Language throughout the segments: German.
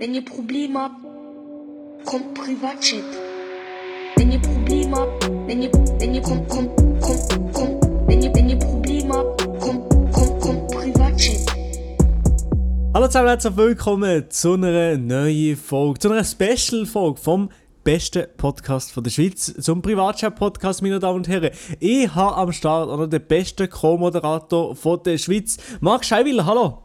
Wenn ihr Probleme habt, kommt Privatchat. Wenn ihr Probleme habt, wenn ihr, wenn ihr, kommt, kommt, kommt, kommt, wenn ihr, wenn ihr Probleme habt, kommt, kommt, kommt Privatchat. Hallo zusammen, herzlich willkommen zu einer neuen Folge, zu einer Special-Folge vom besten Podcast von der Schweiz, zum Privatchat-Podcast, meine Damen und Herren. Ich habe am Start noch den besten Co-Moderator von der Schweiz, Marc Scheiwiller, hallo.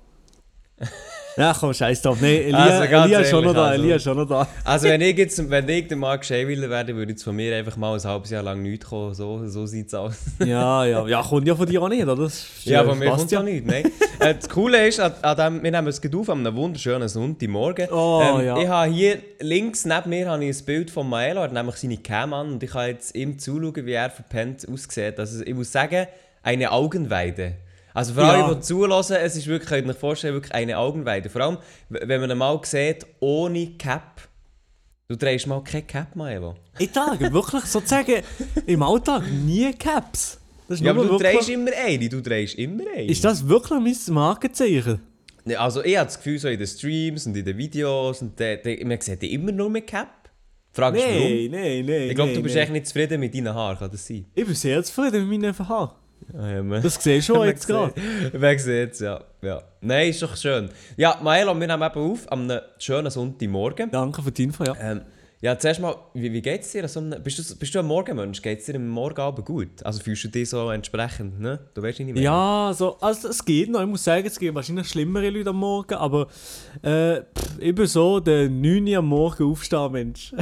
Ja, komm, scheiß drauf. Nee, Elia, Also, Elia ist schon noch ehrlich, da, also- Elia schon noch da. Also wenn ich jetzt, wenn ich der Mark Scheiwiller werde, würde jetzt von mir einfach mal ein halbes Jahr lang nichts kommen. So, so sieht es aus. Ja, ja, ja, kommt ja von dir auch nicht, oder? Ja, von mir kommt ja nichts. Nein. äh, das Coole ist, an, an dem, wir nehmen es auf an einem wunderschönen Sonntagmorgen. Oh, ähm, ja. Ich habe hier links neben mir habe ich ein Bild von Maelo, er hat nämlich seine Cam an und ich kann jetzt ihm zuschauen, wie er verpennt aussieht. Also ich muss sagen, eine Augenweide. Also für Ja. alle, die zulassen, es ist wirklich, könnt ihr euch vorstellen, wirklich eine Augenweide. Vor allem, wenn man mal sieht, ohne Cap. Du drehst mal keine Cap, Maelo. Ich trage wirklich sozusagen im Alltag nie Caps. Ja, aber du drehst immer eine, du drehst immer eine. Ist das wirklich mein Markenzeichen? Ja, Also ich habe das Gefühl, so in den Streams und in den Videos, und de, de, man sieht immer nur mit Cap. Fragst du warum? Nein, nein, nein. Ich glaube, nein, du bist nein. echt nicht zufrieden mit deinen Haaren, kann das sein? Ich bin sehr zufrieden mit meinen Haaren. Ja, man- Das sehe ich schon jetzt gerade. Man sieht es, ja. ja. Nein, ist doch schön. Ja, Maelo, wir nehmen eben auf am einem schönen Sonntagmorgen. Danke für die Info, ja. Ähm, ja, zuerst mal, wie, wie geht es dir? an So einem- bist, du, bist du ein Morgenmensch? Geht es dir am Morgenabend gut? Also fühlst du dich so entsprechend, ne? Du weißt nicht mehr. Ja, so, also es geht noch. Ich muss sagen, es gibt wahrscheinlich schlimmere Leute am Morgen, aber äh, pff, ich bin so der 9 Uhr am Morgen aufstehen Mensch.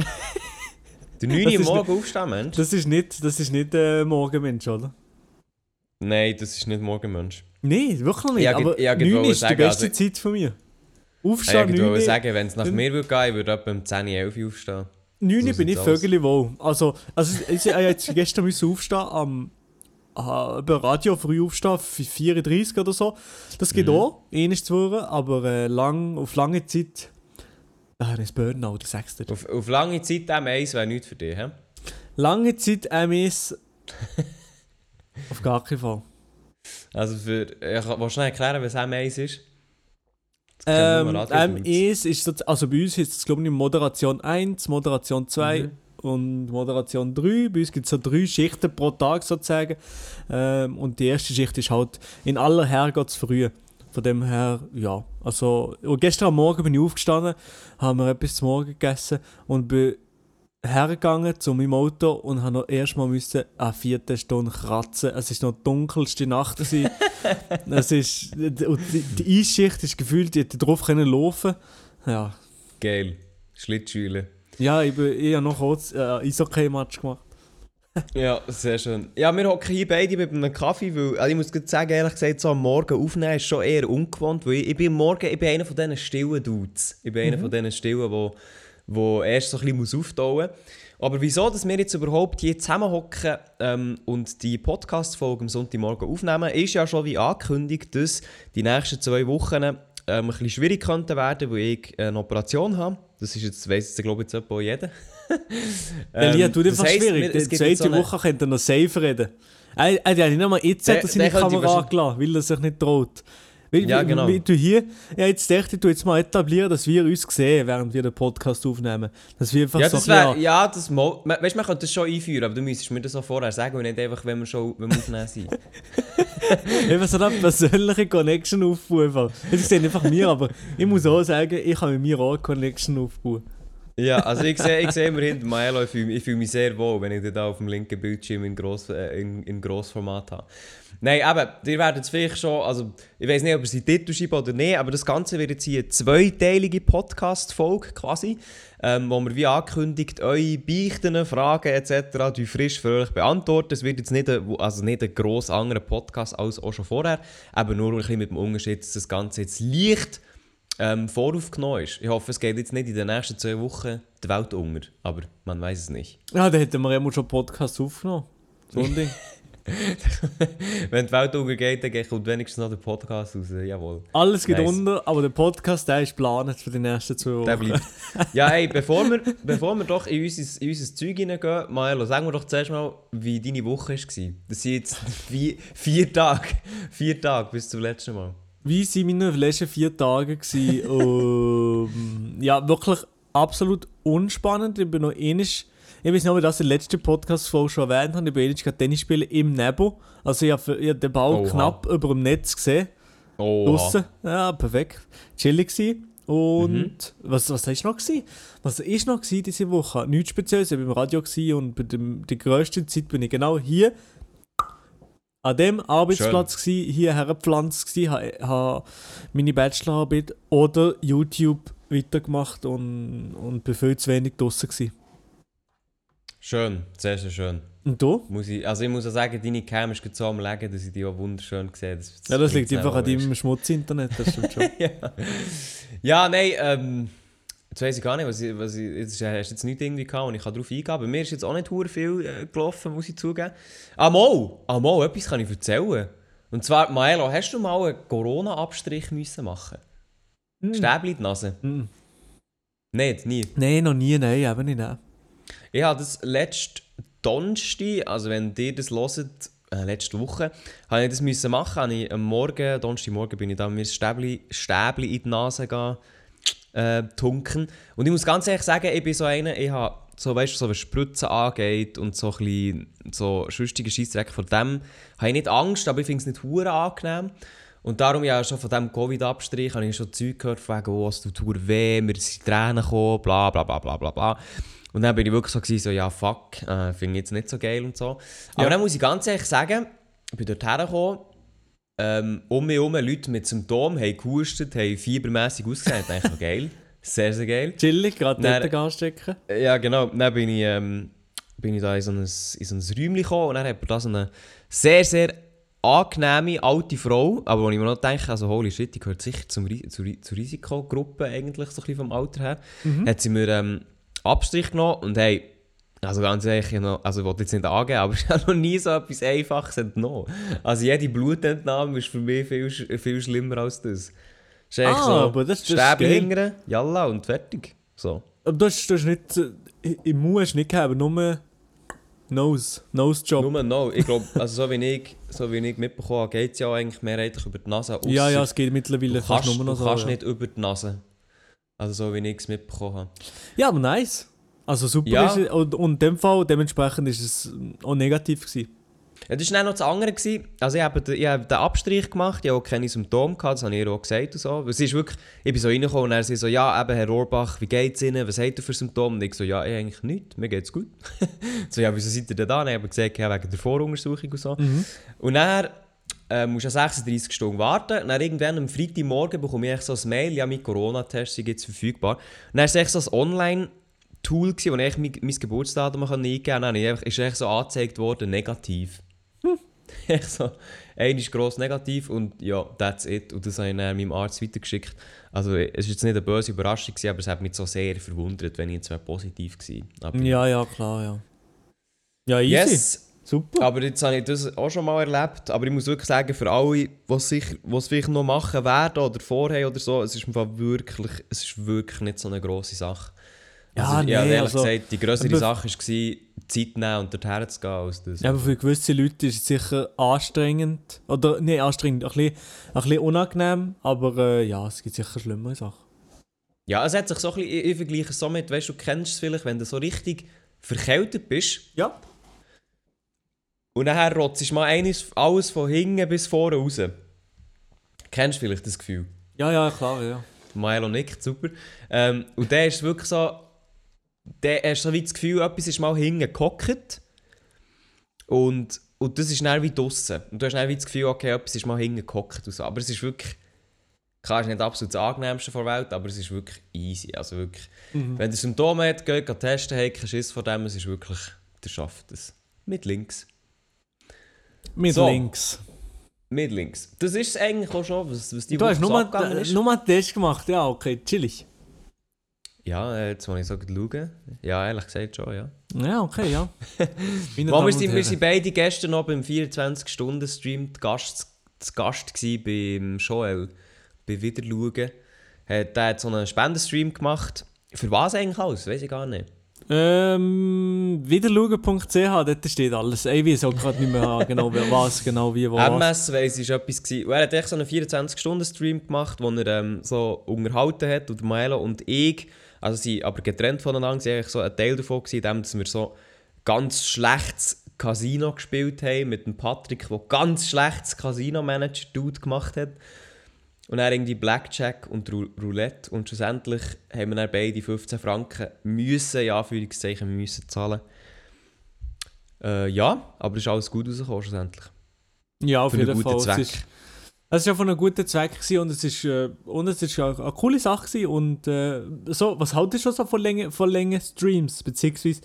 Der 9 Das Uhr ist morgen aufstehen, Mensch? Das ist nicht, das ist nicht der Morgenmensch, oder? Nein, das ist nicht Morgenmensch. Nein, wirklich nicht. Ja, aber ich- ja, 9 wollte ist die sagen, beste also- Zeit von mir. Ah, Aufstehen, ich 9 wollte Uhr. sagen, wenn es nach mir würde gehen, ich würde etwa um 10, 11 Uhr aufstehen. 9 So Uhr bin ich vögelig wohl. Also, also ich, ich, jetzt gestern müssen aufstehen am äh, über Radio früh aufstehen, 34 oder so. Das geht Mhm. auch, ähnlich zu hören, aber äh, lang, auf lange Zeit. Ich das Burnout, ich sag's dir. Auf, auf lange Zeit M1 wäre nichts für dich, hä? Lange Zeit MS. auf gar keinen Fall. Also für... Ich will schnell erklären, was M1 ist? Das Ähm, kennen nur Radio-Dudes. MS ist so, also bei uns ist es glaube ich Moderation 1, Moderation 2 Mhm. und Moderation 3. Bei uns gibt es so drei Schichten pro Tag sozusagen. Ähm, und die erste Schicht ist halt in aller Herrgott zu früh. Von dem her, ja. Also, gestern am Morgen bin ich aufgestanden, haben wir etwas zum Morgen gegessen und bin hergegangen zu meinem Auto und habe noch erstmal müssen eine vierte Stunde kratzen. Es ist noch die dunkelste Nacht. es ist, und die, die Eisschicht ist gefühlt, ich hätte drauf können laufen. Ja. Geil. Schlittschuhle. Ja, ich, bin, ich habe noch kurz äh, Eishockey-Match gemacht. Ja, sehr schön. Ja, wir hocken hier beide mit einem Kaffee, weil also ich muss sagen, ehrlich gesagt, so am Morgen aufnehmen ist schon eher ungewohnt, weil ich, ich bin Morgen, ich bin einer von diesen stillen Dudes. Ich bin einer von diesen stillen, wo, wo erst so ein bisschen muss auftauen muss. Aber wieso, dass wir jetzt überhaupt hier zusammenhocken ähm, und die Podcast-Folge am Sonntagmorgen aufnehmen, ist ja schon wie angekündigt, dass die nächsten zwei Wochen ähm, ein bisschen schwierig könnten werden, weil ich eine Operation habe. Das ist jetzt, weiss jetzt glaube ich jetzt jeder. Elia, Ähm, tut das einfach heisst, schwierig. Die zweite so eine- Woche könnte er noch safe reden. Er, er hat ja nicht einmal jetzt Der- hat er seine der könnte Kamera angelassen, weil er sich nicht traut. Weil, Ja, genau. Wie du hier, ja, jetzt dachte ich, du jetzt mal etablieren, dass wir uns sehen, während wir den Podcast aufnehmen. Dass wir einfach Ja, so das wäre, ja, das mo Weißt man könnte das schon einführen, aber du müsstest mir das auch vorher sagen und nicht einfach, wenn wir schon wenn wir aufnehmen sind. Einfach so eine persönliche Connection aufbauen. Jetzt sehen einfach mir, aber ich muss auch sagen, ich kann mit mir auch eine Connection aufbauen. Ja, also ich sehe ich seh immer hinter Milo, ich fühle fühl mich sehr wohl, wenn ich den da auf dem linken Bildschirm in, Gross, äh, in, in Grossformat habe. Nein, eben, ihr werdet es vielleicht schon, also ich weiß nicht, ob ihr sie Titel schreiben oder nicht, aber das Ganze wird jetzt hier eine zweiteilige Podcast-Folge quasi, ähm, wo wir wie angekündigt eure Beichten, Fragen etc. die frisch euch beantworten. Es wird jetzt nicht ein, also nicht ein gross anderer Podcast als auch schon vorher, aber nur ein bisschen mit dem Unterschied, dass das Ganze jetzt leicht ähm, voraufgenommen ist. Ich hoffe, es geht jetzt nicht in den nächsten zwei Wochen die Welt unter, aber man weiß es nicht. Ja, da hätten wir ja mal schon Podcast aufgenommen. So ein Ding. Wenn die Welt untergeht, dann kommt wenigstens noch der Podcast raus. Jawohl. Alles geht Nice. unter, aber der Podcast, der ist geplant für die nächsten zwei Wochen. Der bleibt. Ja, ey, bevor wir, bevor wir doch in unser, in unser Zeug hineingehen, Maelo, sagen wir doch zuerst mal, wie deine Woche war. Das sind jetzt vier, vier Tage. Vier Tage bis zum letzten Mal. Wie sind meine letzten vier Tage gewesen? ähm, ja, wirklich absolut unspannend. Ich bin noch ähnlich. Ich weiß nicht, ob ich das in der letzten Podcast-Folge schon erwähnt habe. Ich bin ähnlich Tennis spielen im Nebo. Also ich habe, habe den Ball Oha. knapp über dem Netz gesehen. Oh, Draussen. Ja, perfekt. Chillig gewesen. Und was, was ist noch gewesen? Was ist noch gewesen diese Woche? Nichts Spezielles. Ich war beim Radio und bei dem, die grösste Zeit bin ich genau hier an dem Arbeitsplatz gsi, hier hergepflanzt gsi, habe ha meine Bachelorarbeit oder YouTube weitergemacht und, und bin viel zu wenig draussen gsi. Schön, sehr, sehr schön. Und du? Muss ich, also ich muss auch sagen, deine Cam ist so am Legen, dass ich die auch wunderschön sehe. Das, Ja, das liegt einfach an deinem Schmutz-Internet, das stimmt schon. ja. ja, nein, ähm, jetzt weiss ich gar nicht, was ich, was ich, jetzt hast du jetzt nichts irgendwie gehabt und ich kann darauf eingehen. Bei mir ist jetzt auch nicht hure viel äh, gelaufen, muss ich zugeben. Ah, mal, ah, etwas kann ich erzählen. Und zwar, Maelo, hast du mal einen Corona-Abstrich müssen machen? Hm. Stäbli in die Nase? Hm. Nicht, nie. Nein, noch nie, nein, eben nicht. Nein. Ich habe das letzte Donnerstag, also wenn ihr das hört, äh, letzte Woche, habe ich das müssen machen. Habe ich am Morgen, Donnerstagmorgen bin ich da das Stäbli, Stäbli in die Nase gegangen, äh, tunken. Und ich muss ganz ehrlich sagen, ich bin so einer, ich habe so, weißt du, so was Spritzen angeht und so ein bisschen so Scheissdreck von dem, habe ich nicht Angst, aber ich finde es nicht hure angenehm. Und darum, ja, schon von diesem Covid-Abstrich habe ich schon Zeug gehört, von wegen, oh, es tut hure weh, mir sind Tränen gekommen, bla bla bla bla bla bla. Und dann bin ich wirklich so, gewesen, so ja, fuck, äh, finde ich jetzt nicht so geil und so. Aber Ja. dann muss ich ganz ehrlich sagen, ich bin dort hergekommen, ähm, um mich herum Leute mit Symptomen haben gehustet, haben fiebermässig ausgesehen. Ich dachte, geil, sehr, sehr geil. Chillig, gerade dort anstecken. Ja, genau. Dann bin ich, ähm, bin ich da in so ein, in so ein Räumchen gekommen und dann hat da so eine sehr, sehr angenehme alte Frau, aber wo ich mir noch denke, also holy shit, die gehört sicher zum, zur, zur Risikogruppe eigentlich, so ein bisschen vom Alter her, hat sie mir ähm, Abstrich genommen und hey, also ganz ehrlich, ich noch, also ich wollte jetzt nicht angeben, aber ich habe noch nie so etwas Einfaches entnommen. Also jede Blutentnahme ist für mich viel, viel schlimmer als das. Ist eigentlich Ah, so, aber das- das ist geil. hingern, jalla und fertig. So. Aber du hast, du hast nicht, äh, im Mund hast du nicht gehabt, nur Nose, Nose-Job. Nur no. Ich glaube, also so wie ich, so wie ich mitbekommen habe, geht es ja auch eigentlich mehrheitlich über die Nase. Ja, ausser ja, es geht mittlerweile du kannst, nur noch du so. kannst ja. nicht über die Nase. Also so wie ich es mitbekommen habe. Ja, aber nice. Also super Ja. ist es, und, und in dem Fall, dementsprechend ist es auch negativ gewesen. Ja, das war dann noch das andere. Gewesen. Also ich habe, den, ich habe den Abstrich gemacht, ich habe auch keine Symptome gehabt, das habe ich auch gesagt und so. Es ist wirklich, ich bin so reingekommen und er so, ja eben Herr Rohrbach, wie geht's Ihnen, was habt ihr für Symptome? Und ich so, ja, ich eigentlich nichts, mir geht's gut. so, ja, wieso seid ihr denn da? Und ich habe gesagt, ja, wegen der Voruntersuchung und so. Und dann äh, musst du ja 36 Stunden warten. Und dann irgendwann am Freitagmorgen bekomme ich so ein Mail, ja, mein Corona-Test ist jetzt verfügbar. Und dann ist es so ein Online-Tool, gewesen, wo ich mein, mein Geburtsdatum eingeben konnte. Dann ist echt- so angezeigt worden, negativ. echt so, einer ist gross negativ und ja, that's it. Und das habe ich dann meinem Arzt weitergeschickt. Also es war jetzt nicht eine böse Überraschung, gewesen, aber es hat mich so sehr verwundert, wenn ich jetzt positiv aber Ja, ja, klar, ja. Ja, easy. Yes! Super. Aber jetzt habe ich das auch schon mal erlebt. Aber ich muss wirklich sagen, für alle, es sich- es vielleicht noch machen werden oder vorher oder so, es ist im Fall wirklich, es ist wirklich nicht so eine grosse Sache. Ja, also, nee, ehrlich also- gesagt, die größere Sache war, Zeit nehmen und dorthin zu gehen. Als das. Ja, aber für gewisse Leute ist es sicher anstrengend. Oder, nee, anstrengend, ein bisschen, ein bisschen unangenehm. Aber äh, ja, es gibt sicher schlimmere Sachen. Ja, es hat sich so ein bisschen, ich, ich vergleiche es so mit, weißt du, du kennst es vielleicht, wenn du so richtig verkältet bist Ja. und nachher rotzt mal eines, alles von hinten bis vorne raus. Kennst du vielleicht das Gefühl? Ja, ja, klar, ja. Milo nickt, super. Ähm, und der ist wirklich so, der hast so wie das Gefühl, etwas ist mal hinten gehockt und, und das ist dann wie draussen. Und du hast dann wie das Gefühl, okay, etwas ist mal hinten gehockt und so. Aber es ist wirklich, klar, es ist nicht absolut das angenehmste der Welt, aber es ist wirklich easy. Also wirklich, wenn ihr Symptome habt, geht, geht testen, habt keinen Schiss vor dem, es ist wirklich, der schafft es. Mit links. Mit So. links. Mit links. Das ist es eigentlich auch schon, was, was die Du hast nur, ist. nur einen Test gemacht, ja, okay, chillig. Ja, äh, jetzt muss ich so schauen. Ja, ehrlich gesagt schon, ja. Ja, okay, ja. Wo Damen wir, sind, wir sind beide gestern noch beim 24-Stunden-Stream zu Gast, zu Gast gewesen beim Joel. Bei Wiederschauen. Hat, der hat so einen Spendenstream gemacht. Für was eigentlich alles? Weiß ich gar nicht. Ähm, wiederschauen.ch, dort steht alles. Ich weiß auch gerade nicht mehr genau, wer was genau wie wo. MS weiss ist etwas gewesen. Und er hat echt so einen 24-Stunden-Stream gemacht, wo er ähm, so unterhalten hat und Milo und ich, also sie aber getrennt voneinander, sie eigentlich so ein Teil davon gewesen, indem dass wir so ganz schlechtes Casino gespielt haben mit dem Patrick, der ganz schlechtes Casino-Manager-Dude gemacht hat. Und dann irgendwie Blackjack und Rou- Roulette. Und schlussendlich haben wir dann beide 15 Franken müssen, ja, Anführungszeichen, müssen zahlen. Äh, ja, aber es ist alles gut rausgekommen schlussendlich. Ja, auf jeden Fall. Zweck. Es ist, es ist ja von einem guten Zweck gewesen und es ist, äh, und eine coole Sache gewesen und äh, so, was haltest du so von Länge, von Länge Streams, beziehungsweise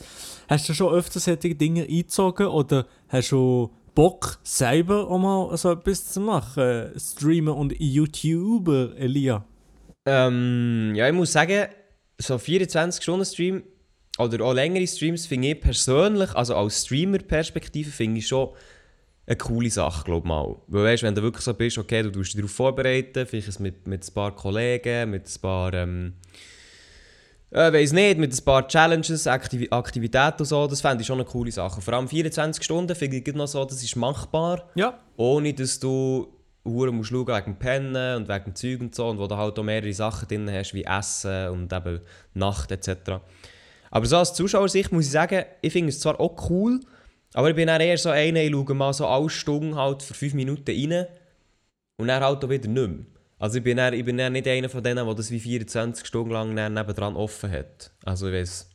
hast du schon öfter solche Dinge eingezogen oder hast du Bock selber auch mal so etwas zu machen, Streamer und YouTuber, Elia? Ähm, ja, ich muss sagen, so 24-Stunden-Stream oder auch längere Streams finde ich persönlich, also als Streamer-Perspektive, finde ich schon eine coole Sache, glaube ich mal. Weil weißt, wenn du wirklich so bist, okay, du tust dich darauf vorbereiten, vielleicht mit, mit ein paar Kollegen, mit ein paar, ähm, äh, weiß nicht, mit ein paar Challenges, Aktiv Aktivitäten und so, das fände ich schon eine coole Sache. Vor allem 24 Stunden finde ich noch so, das ist machbar Ja. ohne dass du Uhren musst schauen wegen dem Pennen und wegen dem Zeug und so und wo du halt auch mehrere Sachen drin hast, wie Essen und eben Nacht etc. Aber so als Zuschauersicht muss ich sagen, ich finde es zwar auch cool, aber ich bin dann eher so einer, ich schaue mal so alle Stunden halt für 5 Minuten rein und dann halt auch wieder nicht mehr. Also ich bin dann, ich bin dann nicht einer von denen, der das wie 24 Stunden lang nebendran offen hat. Also ich weiß.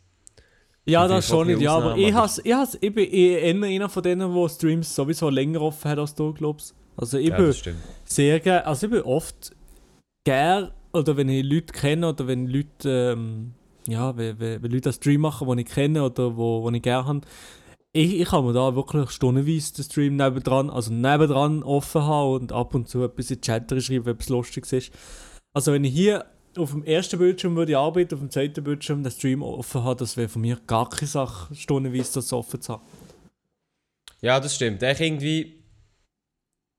Ja, das schon nicht, ja, aber ich, has, ich, has, ich bin eher einer von denen, die Streams sowieso länger offen hat als du, glaubst Also ich Ja, bin das stimmt. sehr gerne, also ich bin oft gern, oder wenn ich Leute kenne, oder wenn Leute, ähm, ja, wenn, wenn, wenn Leute einen Stream machen, die ich kenne, oder wo, wo ich gerne habe, ich, ich kann mir da wirklich stundenweise den Stream nebendran, also nebendran offen haben und ab und zu etwas in die Chat schreiben, wenn etwas Lustiges ist. Also wenn ich hier auf dem ersten Bildschirm würde ich arbeiten, auf dem zweiten Bildschirm den Stream offen haben, das wäre von mir gar keine Sache, stundenweise das offen zu haben. Ja, das stimmt. Ich irgendwie.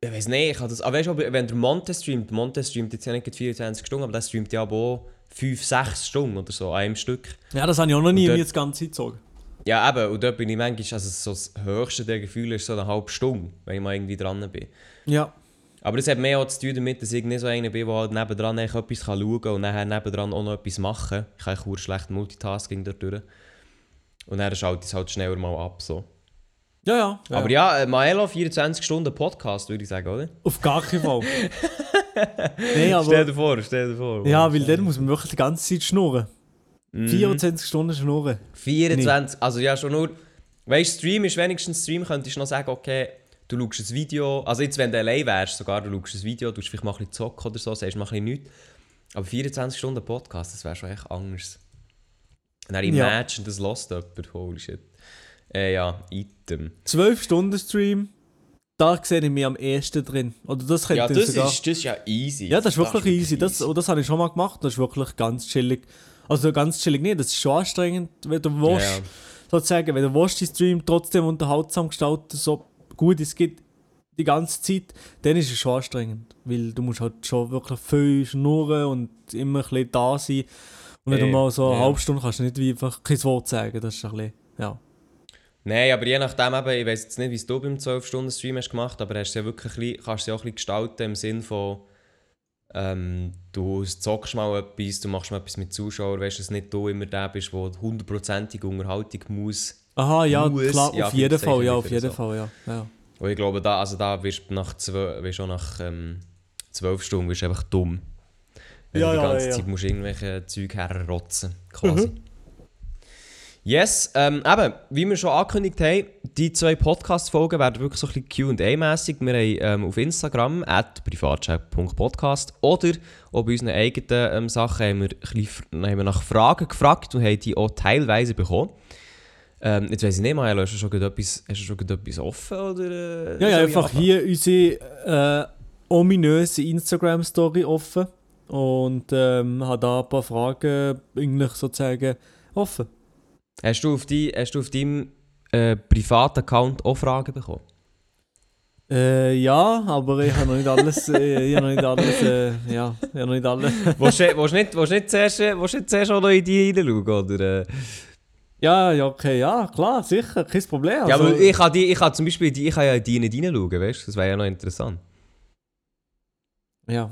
Ich weiß nicht, ich habe das. Aber weißt du, wenn der Monte streamt, Monte streamt jetzt ja nicht 24 Stunden, aber der streamt ja auch 5, 6 Stunden oder so, an einem Stück. Ja, das habe ich auch noch nie Und mir dort- das ganze Zeit gezogen. Ja, eben, und dort bin ich manchmal, also so das höchste der Gefühle ist so eine halbe Stunde, wenn ich mal irgendwie dran bin. Ja. Aber das hat mehr auch zu tun damit, dass ich nicht so einer bin, der halt nebendran etwas kann schauen kann und nachher nebendran auch noch etwas machen kann. Ich kann eigentlich schlecht Multitasking dort durch. Und dann schaut es halt schneller mal ab. So. Ja, ja. ja. Aber ja, äh, Maelo, 24 Stunden Podcast, würde ich sagen, oder? Auf gar keinen Fall. Nein, aber. Stell dir vor, stell dir vor. Ja, weil dann muss man wirklich die ganze Zeit schnurren. Mhm. 24 Stunden schnurren. 24, also ja schon nur, weißt du, Stream ist wenigstens Stream, könntest du noch sagen, okay, du schaust ein Video, also jetzt wenn du allein wärst, sogar du schaust ein Video, du vielleicht mal ein bisschen zocken oder so, sagst mal ein bisschen nichts, aber 24 Stunden Podcast, das wäre schon echt anders. Und dann Ja. imagine, das lost jemand, holy shit. Äh, ja, Item. 12 Stunden Stream, da sehe ich mich am ehesten drin. Oder das könnte Ja, ich das sogar... ist, das ist ja easy. ja, das ist wirklich easy. Das, und das habe ich schon mal gemacht. Das ist wirklich ganz chillig. Also ganz chillig nicht, das ist schon anstrengend, wenn du willst, ja. sozusagen, wenn du willst, die Stream trotzdem unterhaltsam gestalten, so gut es geht, die ganze Zeit, dann ist es schon anstrengend. Weil du musst halt schon wirklich viel schnurren und immer ein bisschen da sein. Und wenn du Ey, mal so eine ja. halbe Stunde kannst du nicht wie einfach kein Wort sagen, das ist ein bisschen, ja. Nein, aber je nachdem eben, ich weiß jetzt nicht, wie es du beim 12-Stunden-Stream hast gemacht, aber hast du ja wirklich ein bisschen, kannst du ja auch ein bisschen gestalten im Sinn von, ähm, du zockst mal etwas, du machst mal etwas mit Zuschauern, weißt du, dass nicht du immer der bist, der hundertprozentige Unterhaltung muss. Aha, ja, Muss, klar, ja, auf jeden Fall, ja, auf jeden so. Fall, ja. ja. Und ich glaube, da, also da wirst du nach zwölf, auch nach ähm, zwölf Stunden wirst einfach dumm. Wenn Ja, du die ganze ja. Zeit musst irgendwelche Zeug herrotzen, quasi. Yes, ähm, eben, wie wir schon angekündigt haben, die zwei Podcast-Folgen werden wirklich so ein bisschen Q&A-mässig. Wir haben ähm, auf Instagram, at privatchat.podcast oder auch bei unseren eigenen ähm, Sachen haben wir, bisschen, haben wir nach Fragen gefragt und haben die auch teilweise bekommen. Ähm, jetzt weiss ich nicht, Maelo, hast du schon etwas, hast du schon etwas offen? Oder, äh, Ja, ja, einfach anfangen? hier unsere äh, ominöse Instagram-Story offen und ähm, habe da ein paar Fragen eigentlich sozusagen offen. Hast du auf, die, hast du auf deinem äh, privaten Account auch Fragen bekommen? Äh, ja, aber ich habe noch nicht alles, äh, ich habe noch nicht alles, äh, ja, ich habe noch nicht alles. willst, du, willst, du nicht, willst, du nicht zuerst, willst du nicht zuerst auch noch in die hineinschauen? Oder, äh? Ja, ja, okay, ja, klar, sicher, kein Problem. ja, Also, aber ich kann, die, ich kann zum Beispiel die, ich kann ja in die nicht reinschauen, weißt du? Das wäre ja noch interessant. ja.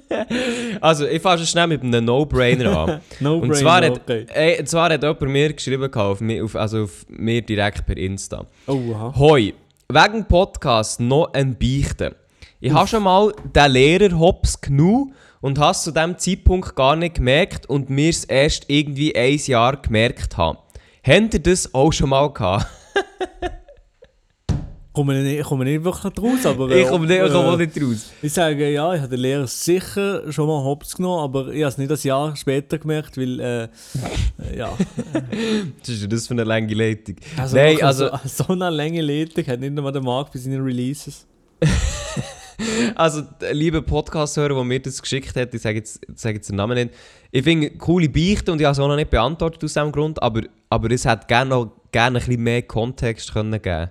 Also, ich fange schon schnell mit einem No-Brainer an. No Und zwar hat, ey, und zwar hat jemand mir geschrieben, auf, auf, also auf mir direkt per Insta. Oh, aha. Hoi, wegen Podcast noch ein Beichte. Ich habe schon mal den Lehrer Hops genommen und habe es zu diesem Zeitpunkt gar nicht gemerkt und mir es erst irgendwie ein Jahr gemerkt habe. Habt ihr das auch schon mal gehabt? Komme ich nicht, komme nicht wirklich raus, aber... ich komme nicht, ich komme auch nicht raus. Ich sage ja, ich habe den Lehrer sicher schon mal hops genommen, aber ich habe es nicht ein Jahr später gemerkt, weil, äh, äh, ja. Was ist das für eine lange Leitung? Also Nein, also- So, so eine lange Leitung hat nicht einmal der Markt bei seinen Releases. Also, liebe Podcast-Hörer, der mir das geschickt hat, ich sage jetzt, sage jetzt den Namen nicht. Ich finde coole Beichte und ich habe es auch noch nicht beantwortet aus diesem Grund, aber, aber es hätte gerne noch gerne ein bisschen mehr Kontext können geben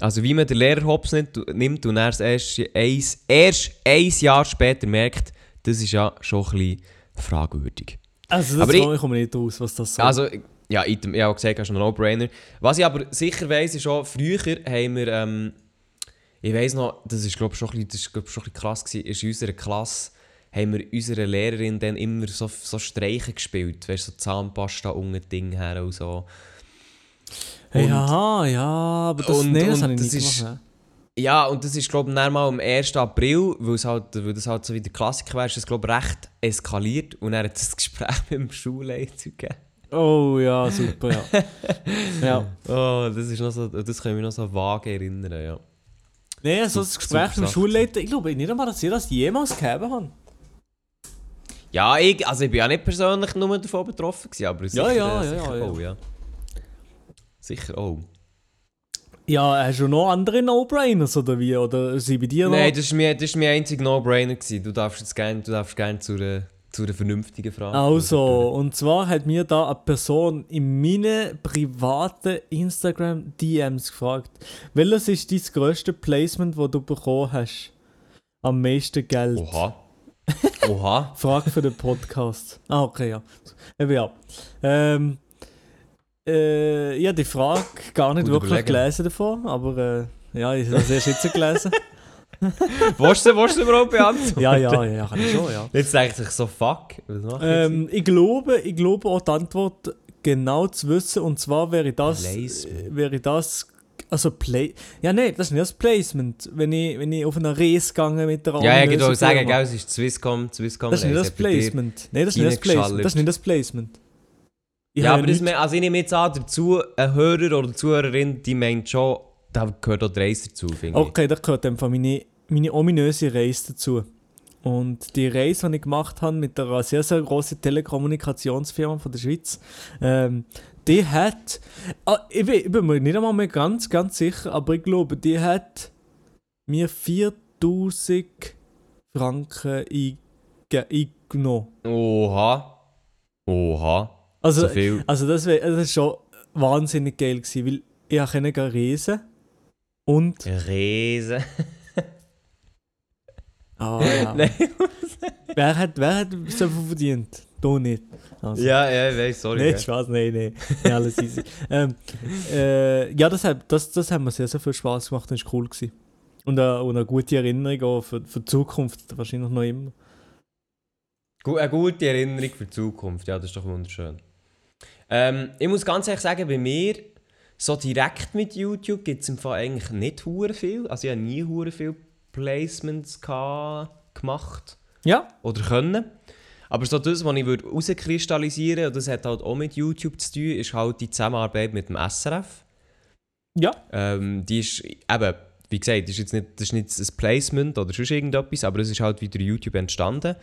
Also, wie man den Lehrer Hops nicht, nimmt und er erst, eins, erst ein Jahr später merkt, das ist ja schon ein bisschen fragwürdig. Also das Aber ich- komme ich komme nicht raus, was das soll. Also, ja, ich, ich habe gesagt, das ist ein No-Brainer. Was ich aber sicher weiss, ist auch, früher haben wir, ähm, ich weiss noch, das ist glaube ich schon ein bisschen, das ist, glaub, ich, schon ein bisschen krass gewesen, ist in unserer Klasse, haben wir unserer Lehrerin dann immer so, so Streiche gespielt, weißt so Zahnpasta unten Ding her und so. Und- aha, ja, aber das, und- nee, das und habe ich das nicht ist- gemacht. Ja, und das ist glaube ich mal am 1. April, weil, es halt, weil das halt so wie der Klassiker wäre, ist das glaube ich recht eskaliert und dann hat es ein Gespräch mit dem Schulleiter gegeben. ja. Oh ja, super, ja. ja. Oh, das ist noch so, das kann ich mich noch so vage erinnern, ja. Nee, so das Gespräch mit dem. Schulleiter, ich glaube nicht einmal, dass ich das jemals gegeben habe. Ja, ich, also ich bin ja nicht persönlich nur davon betroffen, gewesen, aber sicher, ja, äh, ja, sicher ja, auch, ja. Sicher auch. Ja, hast du noch andere No-Brainers oder wie? Oder sind bei dir noch? Nein, das ist mein, das ist mein einziger No-Brainer. gewesen. Du darfst jetzt gerne, du darfst gerne zu einer, zu einer vernünftigen Frage. Also, und zwar hat mir da eine Person in meinen privaten Instagram-DMs gefragt, welches ist dein grösste Placement, das du bekommen hast? Am meisten Geld? Oha. Oha. Frage für den Podcast. Ah, okay, ja. Eben ja. Ähm, äh, ich habe die Frage gar nicht Gut wirklich überlegen. gelesen davon, aber äh, ja, ich habe sie erst jetzt gelesen. Willst du, du überhaupt beantworten? ja, ja, ja, kann ich schon, ja. Jetzt denkt sich so, fuck, was mache ich Ähm, ich glaube, ich glaube auch die Antwort genau zu wissen, und zwar wäre das, Placement. wäre das, also Play, ja nee, das ist nicht das Placement, wenn ich, wenn ich auf eine Reise gehe mit der jetzt? Ja, ja, würde sagen, gell, es ist Swisscom, Swisscom Das ist nicht das Placement. Nein, das ist nicht das Placement. Das ist nicht das Placement. Ich Ja, aber das, nicht- me- also ich nehme jetzt an, dazu, ein Hörer oder Zuhörerin, die meint schon, da gehört auch die Reise dazu, finde ich. Okay, da gehört einfach meine, meine ominöse Reise dazu. Und die Reise, die ich gemacht habe mit einer sehr, sehr großen Telekommunikationsfirma von der Schweiz, ähm, die hat, ah, ich, bin, ich bin mir nicht einmal mehr ganz, ganz sicher, aber ich glaube, die hat mir 4000 Franken einge- eingenommen. Oha. Oha. Also, so viel. also das, wär, das ist schon wahnsinnig geil gewesen, weil ich konnte reisen und... Riesen. Ah, ja. Nein. Wer hat, wer hat so viel verdient? Du nicht. Also, Ja, ja, weiß, sorry. Nein. Spaß, nein, nein. Ja, alles easy. ähm, äh, ja, das hat, das, das hat mir sehr, sehr viel Spaß gemacht und ist cool gewesen. Und, äh, und eine gute Erinnerung auch für, für die Zukunft, wahrscheinlich noch immer. Eine gute Erinnerung für die Zukunft, ja, das ist doch wunderschön. Ähm, ich muss ganz ehrlich sagen, bei mir, so direkt mit YouTube gibt es im Fall eigentlich nicht hure viel. Also ich habe nie hure viel Placements gemacht Ja, oder können. Aber so das, was ich würde rauskristallisieren würde, und das hat halt auch mit YouTube zu tun, ist halt die Zusammenarbeit mit dem SRF. ja. Ähm, die ist eben, wie gesagt, das ist jetzt nicht, das ist nicht ein Placement oder sonst irgendetwas, aber es ist halt wieder YouTube entstanden.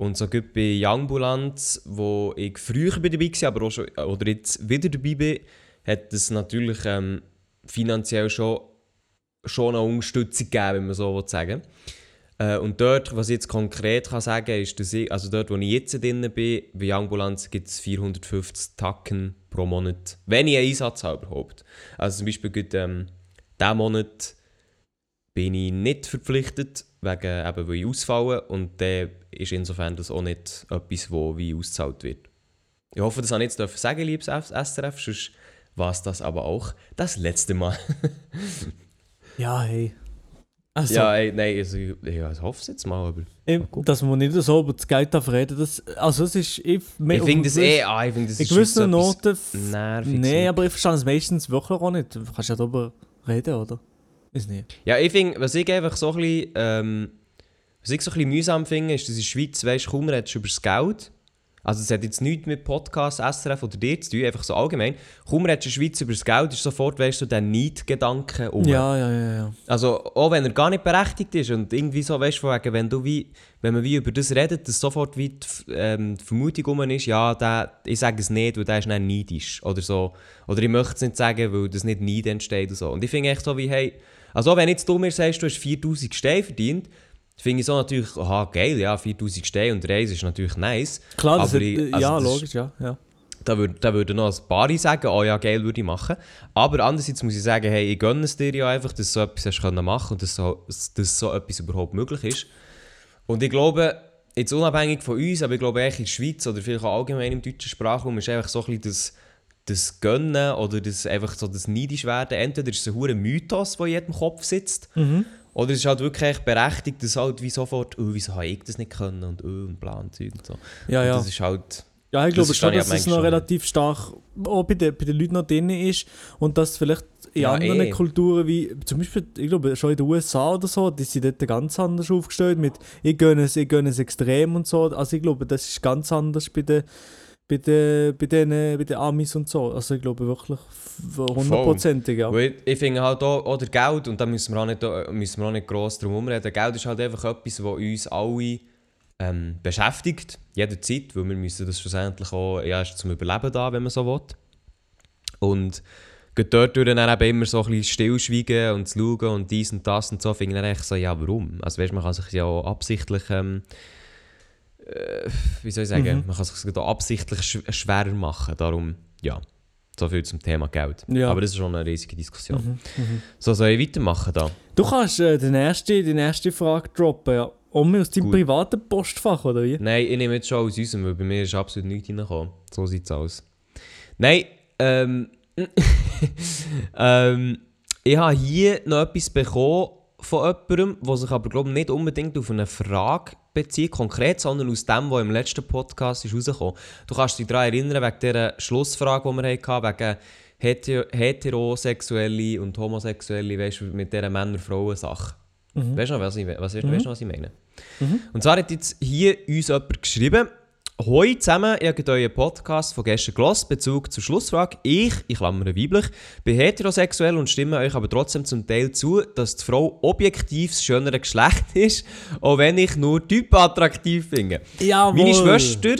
Und so gut bei Youngbulanz, wo ich früher bei dabei war, aber auch schon, oder jetzt wieder dabei bin, hat es natürlich ähm, finanziell schon, schon eine Unterstützung gegeben, wenn man so will sagen äh, Und dort, was ich jetzt konkret kann sagen ist, dass ich, also dort, wo ich jetzt drin bin, bei Youngbulanz gibt es 450 Tacken pro Monat, wenn ich einen Einsatz habe überhaupt. Also zum Beispiel gerade, ähm, diesen Monat bin ich nicht verpflichtet, wegen, eben, weil ich ausfalle und dann ist insofern das auch nicht etwas, wo wie ausgezahlt wird. Ich hoffe, das habe ich jetzt dürfen sagen, liebes SRF, sonst war es das aber auch das letzte Mal. Ja, hey. Also, ja, ey, nein, also, ich, ich hoffe es jetzt mal, aber... ich, dass man nicht so über das Geld darf reden das, also es ist... Ich, Ich finde das eh, ah, ich finde das In ist gewissen etwas Noten... Nee, aber ich verstehe es meistens wirklich auch nicht. Du kannst ja darüber reden, oder? Ist nicht. Ja, ich finde, was ich einfach so ein bisschen, ähm, was ich so ein bisschen mühsam finde, ist, dass in der Schweiz, weißt du, kaum redest du über das Geld. Also es hat jetzt nichts mit Podcast, SRF oder dir zu tun, einfach so allgemein. Kaum redest du in der Schweiz über das Geld, ist sofort, weißt du, der Neidgedanke um. Ja, ja, ja, ja. Also auch wenn er gar nicht berechtigt ist und irgendwie so, weißt du, wegen, wenn du wie, wenn man wie über das redet, dass sofort wie die, ähm, die Vermutung rum ist, ja, der, ich sage es nicht, weil der ist dann neidisch oder so. Oder ich möchte es nicht sagen, weil das nicht Neid entsteht und so. Und ich finde echt so wie, hey, also wenn jetzt du mir sagst, du hast 4000 Steine verdient, finde ich so natürlich, aha, geil, ja, 4000 Steine und Reise ist natürlich nice. Klar, das Aber ich- also ja, das ist- logisch, ja, ja. Da würde da würden noch ein paar sagen, oh ja, geil, würde ich machen. Aber andererseits muss ich sagen, hey, ich gönne es dir ja einfach, dass so etwas hast können machen und dass so, dass so etwas überhaupt möglich ist. Und ich glaube, jetzt unabhängig von uns, aber ich glaube echt in der Schweiz oder vielleicht auch allgemein im deutschen Sprachraum ist einfach so ein bisschen das, das Gönnen oder das einfach so das neidisch werden. Entweder ist es ein hoher Mythos, der in jedem Kopf sitzt, Mhm. oder es ist halt wirklich echt berechtigt, dass halt wie sofort, oh, wieso habe ich das nicht können und oh, und bla und Zeug und so. Ja, Und ja. das ist halt... Ja, ich Das glaube schon, dass es noch relativ stark auch bei den, bei den Leuten noch drin ist und dass vielleicht in Ja, anderen eh. Kulturen wie zum Beispiel, ich glaube schon in den USA oder so, die sind dort ganz anders aufgestellt mit ich gönne es, ich gönne es extrem und so. Also ich glaube, das ist ganz anders bei den bei den, bei den, bei den Amis und so. Also ich glaube wirklich hundertprozentig, ja. Weil ich finde halt auch, auch der Geld, und da müssen wir auch nicht, äh, müssen wir auch nicht gross drum herumreden, Geld ist halt einfach etwas, was uns alle ähm, beschäftigt, jederzeit, weil wir müssen das schlussendlich auch, ja, ist zum Überleben da, wenn man so will. Und dort durch dann eben immer so ein bisschen stillschweigen und zu schauen und dies und das und so, finde ich dann echt so, ja, warum? Also weißt, man kann sich ja auch absichtlich, ähm, äh, wie soll ich sagen, Mhm. man kann sich auch absichtlich sch schwerer machen, darum, ja, so viel zum Thema Geld. Ja. Aber das ist schon eine riesige Diskussion. Mhm, mhm. So, soll ich weitermachen da? Du kannst äh, die, erste, die erste Frage droppen, ja. Und aus deinem Gut. privaten Postfach, oder wie? Nein, ich nehme jetzt schon aus unserem, weil bei mir ist absolut nichts reingekommen. So sieht es aus. Nein, ähm, ähm, ich habe hier noch etwas bekommen von jemandem, was sich aber glaube ich, nicht unbedingt auf eine Frage bezieht, konkret, sondern aus dem, was im letzten Podcast ist rausgekommen Du kannst dich daran erinnern, wegen dieser Schlussfrage, die wir hatten, wegen hetero heterosexuelle und homosexuelle, weißt du, mit dieser Männer-Frauen-Sache. Mhm. Weißt du noch, was ich, was, weißt, Mhm. weißt du was ich meine? Mhm. Und zwar hat jetzt hier uns jemand geschrieben, Hoi zusammen, ihr habt euren Podcast von gestern gelost, Bezug zur Schlussfrage. Ich, ich klammere weiblich, bin heterosexuell und stimme euch aber trotzdem zum Teil zu, dass die Frau objektiv das schönere Geschlecht ist, auch wenn ich nur Typen attraktiv finde. Jawohl. Meine Schwester,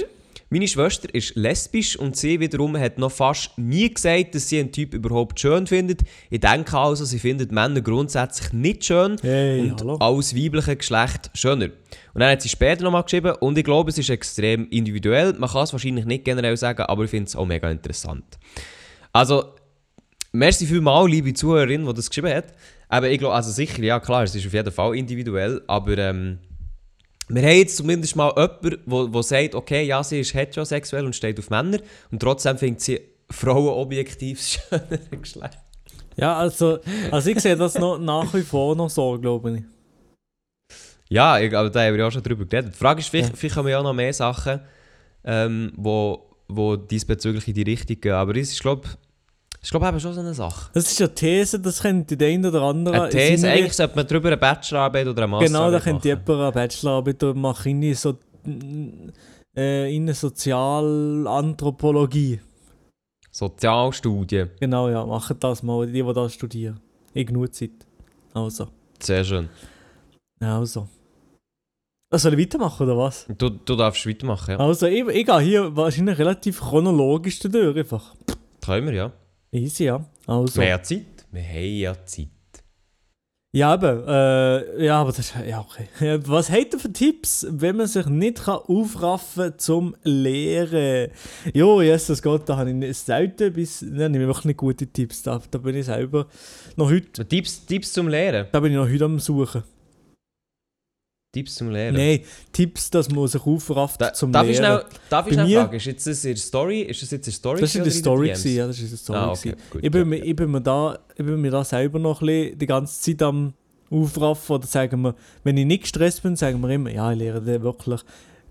meine Schwester ist lesbisch und sie wiederum hat noch fast nie gesagt, dass sie einen Typ überhaupt schön findet. Ich denke also, sie findet Männer grundsätzlich nicht schön Hey, und hallo. als weibliche Geschlecht schöner. Und dann hat sie später nochmal geschrieben und ich glaube, es ist extrem individuell. Man kann es wahrscheinlich nicht generell sagen, aber ich finde es auch mega interessant. Also, merci vielmals, liebe Zuhörerin, die das geschrieben hat. Aber ich glaube, also sicher, ja klar, es ist auf jeden Fall individuell, aber ähm, wir haben jetzt zumindest mal jemanden, der sagt, okay, ja, sie ist heterosexuell und steht auf Männer und trotzdem findet sie Frauen objektiv das schönere Geschlecht. Ja, also, also ich sehe das noch, nach wie vor noch so, glaube ich. Ja, ich, aber da haben wir ja auch schon drüber geredet. Die Frage ist, vielleicht, Ja. vielleicht haben wir ja noch mehr Sachen, ähm, wo, wo diesbezüglich in die Richtung gehen. Aber es ist, glaube ich, glaub, eben schon so eine Sache. Das ist ja These, das könnte der eine oder andere... Eine These, eigentlich sollte man darüber eine Bachelorarbeit oder eine Genau, da Masterarbeit könnte jemand eine Bachelorarbeit machen in, so, äh, in Sozialanthropologie. Sozialstudie, Genau, ja, machen das mal, die, die das studieren. Ich genug Zeit. Also, sehr schön. also. Also, soll ich weitermachen, oder was? Du, du darfst weitermachen, ja. Also, ich, ich gehe hier wahrscheinlich relativ chronologisch durch, einfach. Wir, ja. Easy, ja. Also. Wir haben ja Zeit. Wir haben ja Zeit. Ja, eben. Äh, ja, aber das ist. Ja, okay. Was habt ihr für Tipps, wenn man sich nicht kann aufraffen zum Lehren? Jo, Jesus Gott, da habe ich nicht- selten bis. Habe ich wirklich nicht gute Tipps. Da, da bin ich selber noch heute. Tipps, Tipps zum Lehren? Da bin ich noch heute am Suchen. Tipps zum Lernen. Nein, Tipps, dass man sich aufrafft Da, zum darf ich Lernen. schnell, darf ich schnell mir- fragen, ist jetzt das der Story? Ist das jetzt in der Story? Das war oder Story, gewesen, ja, das in der Story. Ah, okay, gut. Ich bin, ja. mir, ich, bin mir da, ich bin mir da selber noch ein bisschen die ganze Zeit am Aufraffen. Oder sagen wir, wenn ich nicht gestresst bin, sagen wir immer, ja, ich lehre den wirklich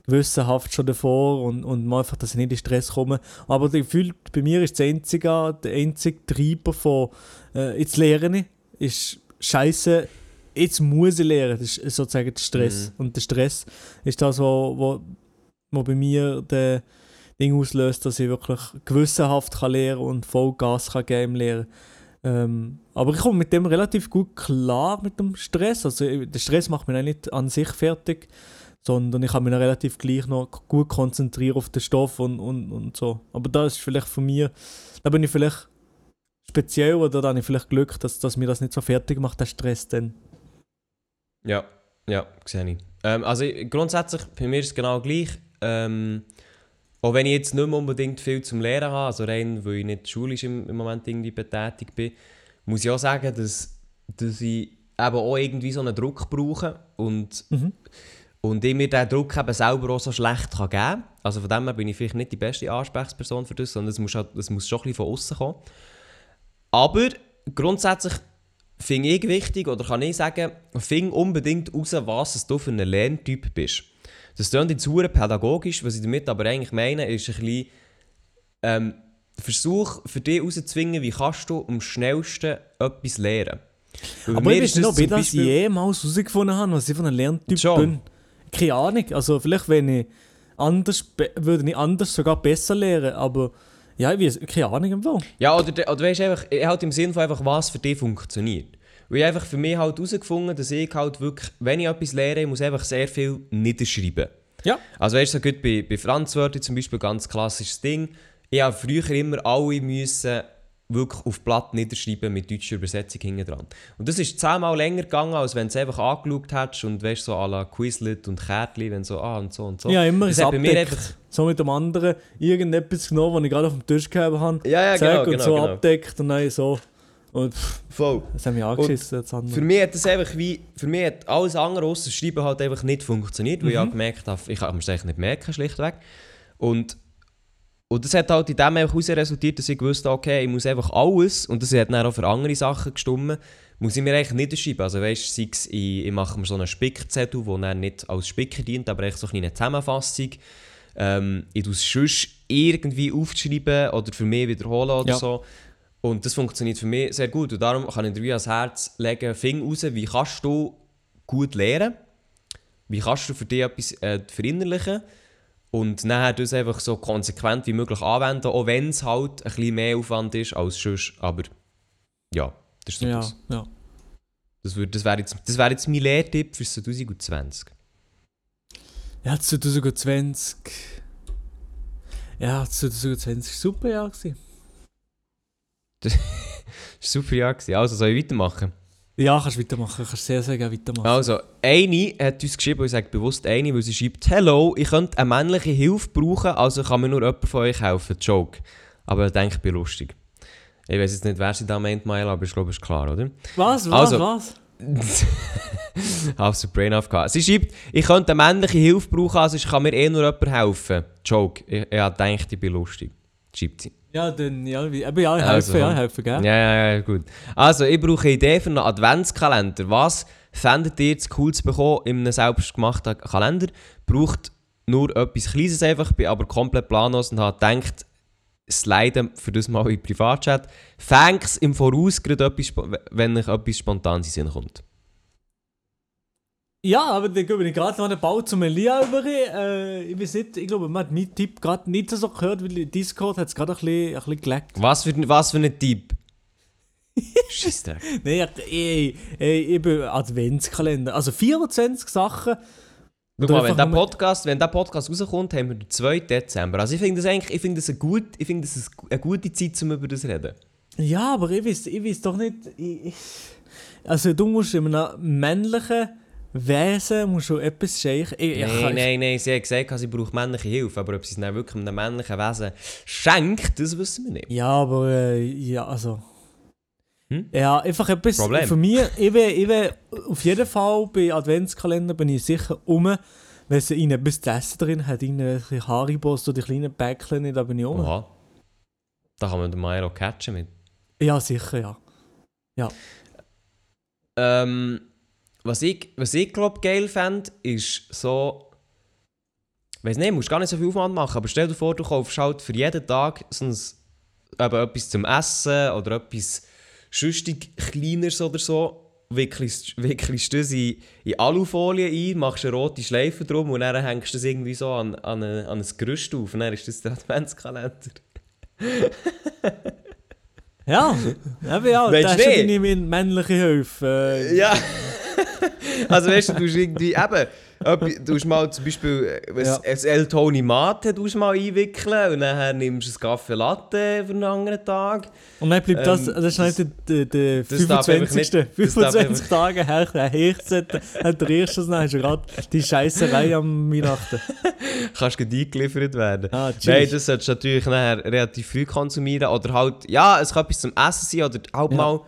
gewissenhaft schon davor und, und einfach, dass ich nicht in Stress komme. Aber gefühlt bei mir ist das einzige, der einzige Treiber von äh, jetzt lerne ich, ist Scheiße, jetzt muss ich lernen. Das ist sozusagen der Stress. Und der Stress ist das, wo, wo, wo bei mir der Ding auslöst, dass ich wirklich gewissenhaft kann lernen und voll Gas kann geben im Lehren. Ähm, aber ich komme mit dem relativ gut klar mit dem Stress. Also der Stress macht mich auch nicht an sich fertig, sondern ich kann mich relativ gleich noch gut konzentrieren auf den Stoff und, und, und so. Aber da ist vielleicht von mir, da bin ich vielleicht speziell oder da habe ich vielleicht Glück, dass, dass mir das nicht so fertig macht, der Stress dann. Ja, ja, sehe ich. Ähm, also ich- grundsätzlich, bei mir ist es genau gleich. Ähm, auch wenn ich jetzt nicht mehr unbedingt viel zum Lehren habe, also rein, weil ich nicht schulisch im, im Moment irgendwie betätigt bin, muss ich auch sagen, dass, dass ich eben auch irgendwie so einen Druck brauche und, Mhm. und ich mir diesen Druck eben selber auch so schlecht kann geben kann. Also von dem her bin ich vielleicht nicht die beste Ansprechperson für das, sondern es muss, halt, es muss schon ein bisschen von außen kommen. Aber grundsätzlich finde ich wichtig, oder kann ich sagen, find unbedingt raus, was du für ein Lerntyp bist. Das klingt jetzt hure pädagogisch, was ich damit aber eigentlich meine, ist ein bisschen ähm, Versuch für dich herauszuzwingen, wie kannst du am schnellsten etwas lernen. Weil Aber mir ich ist weiß nicht, ob ich das jemals herausgefunden habe, was ich von einem Lerntyp Schon. bin. Keine Ahnung. Also vielleicht, wenn ich anders, würde ich anders sogar besser lernen, aber ja, ich weiß, keine Ahnung im Fall. Ja, oder, de- oder weißt du, einfach, ich halt im Sinne von einfach, was für dich funktioniert. Weil ich einfach für mich halt herausgefunden dass ich halt wirklich, wenn ich etwas lehre, ich muss einfach sehr viel niederschreiben. Ja. Also weißt du, so gut bei, bei Franzwörtern zum Beispiel, ganz klassisches Ding. Ich habe früher immer alle müssen wirklich auf Blatt niederschreiben mit deutscher Übersetzung hinten dran. Und das ist zehnmal länger gegangen, als wenn du es einfach angeschaut hättest und weißt so à la Quizlet und Kärtli, wenn so ah und so und so. Ja, immer das hat bei mir einfach, So mit dem anderen irgendetwas genommen, was ich gerade auf dem Tisch gehabt habe. Ja, ja, genau, und genau, so genau. abdeckt und dann so. Und pff, voll. das hat mich angeschissen. Das andere. Für mich hat das einfach wie, für mich hat alles andere außer das Schreiben halt einfach nicht funktioniert, weil ich auch gemerkt habe, ich kann mir es eigentlich nicht merken, schlichtweg. Und, und das hat halt in dem einfach heraus resultiert, dass ich wusste, okay, ich muss einfach alles, und das hat dann auch für andere Sachen gestimmt, muss ich mir eigentlich niederschreiben. Also weißt du, ich, ich mache mir so einen Spickzettel, der dann nicht als Spicker dient, aber echt so eine kleine Zusammenfassung. Ähm, ich tue es sonst irgendwie aufschreiben oder für mich wiederholen oder Ja. so. Und das funktioniert für mich sehr gut. Und darum kann ich dir ans Herz legen, fing raus, wie kannst du gut lernen? Wie kannst du für dich etwas äh, verinnerlichen? Und nachher das einfach so konsequent wie möglich anwenden, auch wenn es halt ein bisschen mehr Aufwand ist als sonst. Aber ja, das ist so ja, das. ja. Das, würd- das wäre jetzt, das wär jetzt mein Lehrtipp für 2020. Ja, 2020. Ja, 2020 war super Jahr. Das war ein super Jahr. Also soll ich weitermachen? Ja, kannst weitermachen. Kannst sehr, sehr gerne weitermachen. Also, eine hat uns geschrieben, und ich sage bewusst eine, weil sie schreibt, «Hello, ich könnte eine männliche Hilfe brauchen, also kann mir nur jemand von euch helfen. Joke.» Aber ich denke, ich bin lustig. Ich weiß jetzt nicht, wer sie da meint, Mael, aber ich glaube, ist klar, oder? Was? Was? Also- was? Den Brain aufgehauen. Sie schreibt, ich könnte eine männliche Hilfe brauchen, also ich kann mir eh nur jemand helfen. Joke. Ich, ich gedacht, ich bin lustig. Schreibt sie. Ja, dann, ja, aber ja, ich Also, helfe, ja, komm. ich helfe, gell? Ja, ja, ja, gut. Also, ich brauche eine Idee für einen Adventskalender. Was fändet ihr jetzt cool zu bekommen in einem selbstgemachten Kalender? Braucht nur etwas Kleines einfach, bin aber komplett planlos und habe gedacht, sliden für das mal in Privatchat. Thanks im Voraus, gerade etwas, wenn euch etwas spontan in Sinn kommt. Ja, aber dann gehen wir gerade noch einen Bau zum Elia über. Äh, ich weiß nicht, ich glaube, man hat meinen Tipp gerade nicht so gehört, weil Discord hat es gerade ein bisschen, ein bisschen geleckt. Was für, was für ein Typ? Scheissdreck. Nein, ey, ey, ich bin Adventskalender. Also 24 Sachen. Schau Oder mal, wenn der Podcast, wenn der Podcast rauskommt, haben wir den 2. Dezember. Also ich finde das eigentlich, ich finde das, eine, gut, ich finde das eine gu- eine gute Zeit, um über das zu reden. Ja, aber ich weiß, ich weiß doch nicht. Ich, ich, also du musst in einem männlichen Wesen musst du etwas scheichen. Ich, ich, Nein, nein, nein, sie hat gesagt, sie braucht männliche Hilfe, aber ob sie es dann wirklich einem männlichen Wesen schenkt, das wissen wir nicht. Ja, aber äh, ja, also. Hm? Ja, einfach etwas. Problem. Für mich, ich will, ich will auf jeden Fall bei Adventskalender bin ich sicher um, wenn sie ihnen etwas zu essen drin hat, irgendwelche Haribos oder die kleinen Päckchen, da bin ich um. Oha. Da kann man den Milo catchen mit. Ja, sicher, ja. Ähm, was ich, was ich glaube geil fände, ist so. Weiß nicht, du musst gar nicht so viel Aufwand machen, aber stell dir vor, du kaufst halt für jeden Tag so ein, eben etwas zum Essen oder etwas schüstig Kleineres oder so. Wickelst, wickelst das in, in Alufolie ein, machst eine rote Schleife drum und dann hängst du das irgendwie so an, an, eine, an ein Gerüst auf und dann ist das der Adventskalender. Ja, eben ja, das du ist deine männliche Hilfe. Äh, Ja. also weißt du, du irgendwie eben, du mal zum Beispiel äh, Ja. ein, ein El Toni Mate tust mal einwickeln und dann nimmst du ein Kaffee Latte für einen anderen Tag. Und dann bleibt das, Ähm, das ist nicht der, der, der das darf 25. einfach nicht- das darf 25 Tage her, der Herzen, der erste, dann hast du gerade die Scheisserei am Weihnachten. Kannst du eingeliefert werden. Ah. Nein, das solltest du natürlich nachher relativ früh konsumieren. Oder halt, ja, es kann etwas zum Essen sein oder halt Ja. mal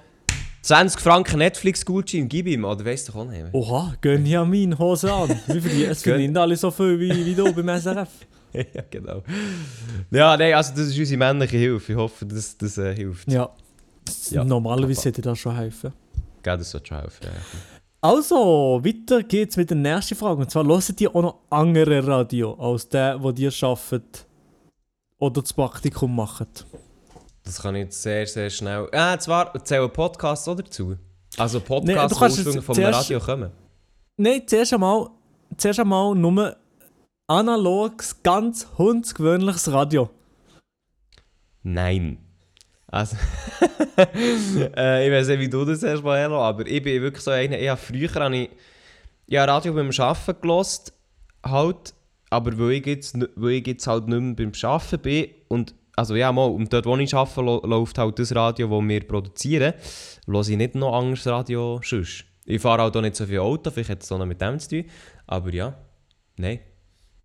20 Franken Netflix-Gutschein, gib ihm. Oder weißt du auch nicht. Oha, gönn ja meine Hose an. Es verdienen alle so viel wie, wie du beim SRF. ja, genau. Ja, nein, also das ist unsere männliche Hilfe. Ich hoffe, das, das äh, hilft. Ja. Ja. Normalerweise hätte das schon helfen. Gell, das sollte schon helfen. Ja. Also, weiter geht's mit der nächsten Frage. Und zwar hört ihr auch noch andere Radio als der, wo ihr arbeitet oder das Praktikum macht. Das kann ich jetzt sehr, sehr schnell. Ah, zwar zählen Podcasts auch dazu. Also Nee, Podcasts, du die vom zuerst- Radio kommen. Nein, zuerst einmal, zuerst einmal nur analoges, ganz hundsgewöhnliches Radio. Nein. Also, äh, ich weiß nicht, wie du das hast, Maelo, aber ich bin wirklich so einer, ich habe früher habe ich, ich habe Radio beim Arbeiten gelost, halt, aber weil ich jetzt, weil ich jetzt halt nicht mehr beim Arbeiten bin und also ja, mal, und dort wo ich arbeite, läuft halt das Radio, das wir produzieren, höre ich nicht noch anderes Radio sonst. Ich fahre halt auch nicht so viel Auto, vielleicht hat es auch noch mit dem zu tun, aber ja, nein.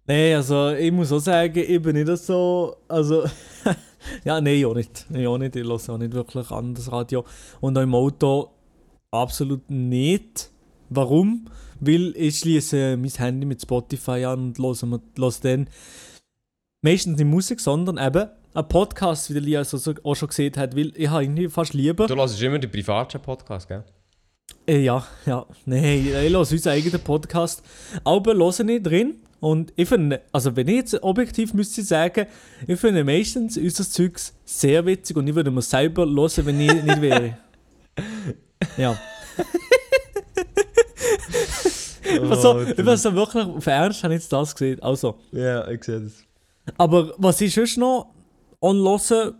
Nein, also ich muss auch sagen, ich bin nicht so. Also. ja, nein, auch nicht. Nein, auch nicht. Ich höre auch nicht wirklich an das Radio. Und auch im Auto absolut nicht. Warum? Weil ich schließe mein Handy mit Spotify an und höre dann meistens nicht Musik, sondern eben einen Podcast, wie der Lia so, so auch schon gesehen hat. Weil ich habe irgendwie fast lieber. Du hörst immer den privaten Podcast, gell? Äh, ja, ja. Nein, ich höre unseren eigenen Podcast. Aber höre ich drin. Und ich finde, also wenn ich jetzt objektiv müsste sagen, ich finde meistens unser Zeugs sehr witzig und ich würde mir selber hören, wenn ich nicht wäre. Ja. also, ich bin so wirklich auf Ernst, habe ich jetzt das gesehen. Also. Ja, ich sehe das. Aber was ich sonst noch anhöre,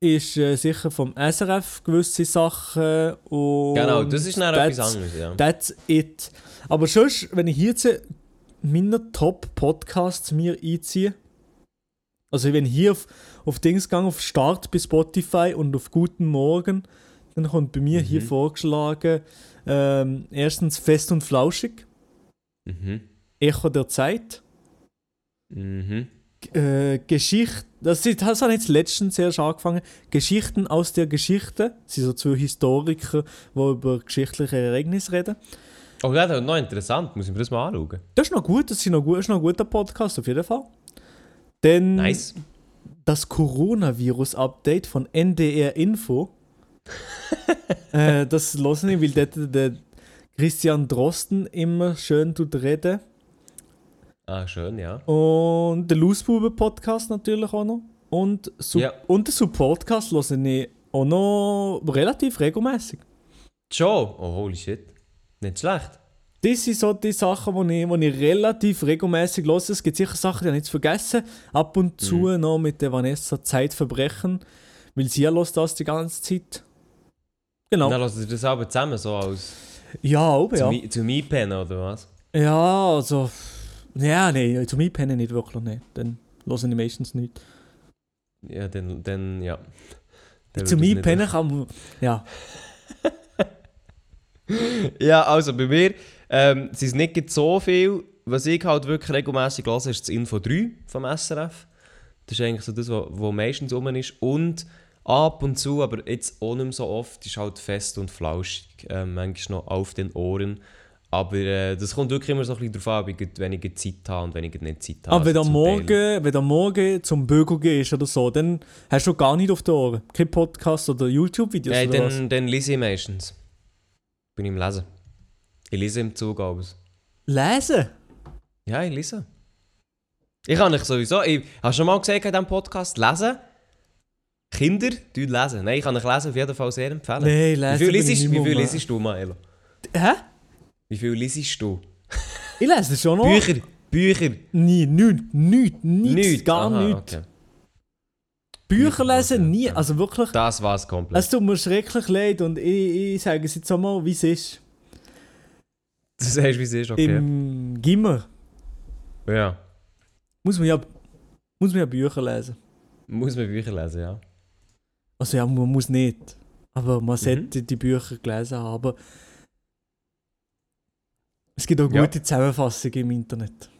ist äh, sicher vom SRF gewisse Sachen und Genau, das ist dann etwas anderes, ja. That's it. Aber sonst, wenn ich hier jetzt meine Top-Podcasts mir einziehe, also wenn ich hier auf, auf Dings gehe, auf Start bei Spotify und auf Guten Morgen, dann kommt bei mir hier Mhm. vorgeschlagen, ähm, erstens Fest und Flauschig, Mhm. Echo der Zeit, Mhm. Äh, Geschichte, das, das ich jetzt letztens erst angefangen, Geschichten aus der Geschichte, das sind so zwei Historiker, die über geschichtliche Ereignisse reden. Oh ja, das ist noch interessant. Muss ich mir das mal anschauen. Das ist noch gut, das ist noch, gut, ist noch ein guter Podcast, auf jeden Fall. Dann Nice. das Coronavirus-Update von NDR Info. äh, das höre ich, weil dort der Christian Drosten immer schön tut reden. Ah, schön, ja. Und der Loosbuben-Podcast natürlich auch noch. Und, Su Ja. und den Support-Cast höre ich auch noch relativ regelmäßig. Schon? Oh, holy shit. Nicht schlecht. Das sind so die Sachen, die ich, ich relativ regelmäßig höre. Es gibt sicher Sachen, die ich jetzt vergessen. Ab und zu Mhm. noch mit der Vanessa Zeitverbrechen, weil sie hört das die ganze Zeit. Genau. Dann lassen Sie das aber zusammen so als ja, auch, ja. zum, I- zum Einpennen oder was? Ja, also. Ja, nein, zum Einpennen nicht wirklich. Nee. Dann höre ich meistens nicht. Ja, dann, dann ja. Dann zum Einpennen kann man. Ja. Ja, also bei mir ähm, es ist nicht so viel. Was ich halt wirklich regelmäßig höre, ist das Info 3 vom SRF. Das ist eigentlich so das, was, meistens rum ist. Und ab und zu, aber jetzt auch nicht mehr so oft, ist halt fest und flauschig, äh, manchmal noch auf den Ohren. Aber äh, das kommt wirklich immer so ein bisschen darauf an, wenn ich Zeit habe und wenn ich nicht Zeit habe. Aber wenn du Also am zum Teil- Morgen, wenn du Morgen zum Bügel gehst oder so, dann hast du gar nicht auf den Ohren. Kein Podcast oder YouTube-Videos Nein, oder was? dann, dann lese ich meistens. Bin ich im Lesen. Ich lese im Zug alles. Lesen? Ja, ich lese. Ich kann nicht sowieso. Ich habe schon mal gesagt in diesem Podcast, lesen. Kinder, die lesen. Nein, ich kann euch lesen auf jeden Fall sehr empfehlen. Nein, lesen wie viel nicht wie viel liest du, Maelo? Hä? Wie viel liest du? Ich lese schon noch. Bücher! Bücher! Nie, nichts, nichts, nichts, Nichts! gar Aha, nichts. okay. Bücher lesen, okay, nie, okay. also wirklich. Das war es komplett. Es tut mir schrecklich leid und ich, ich sage es jetzt einmal, wie es ist. Du sagst, wie es ist, okay. Im Gimmer Ja. muss man ja, muss man ja Bücher lesen. Muss man Bücher lesen, ja. Also ja, man muss nicht. Aber man Mhm. sollte die Bücher gelesen haben. Es gibt auch Ja. gute Zusammenfassungen im Internet.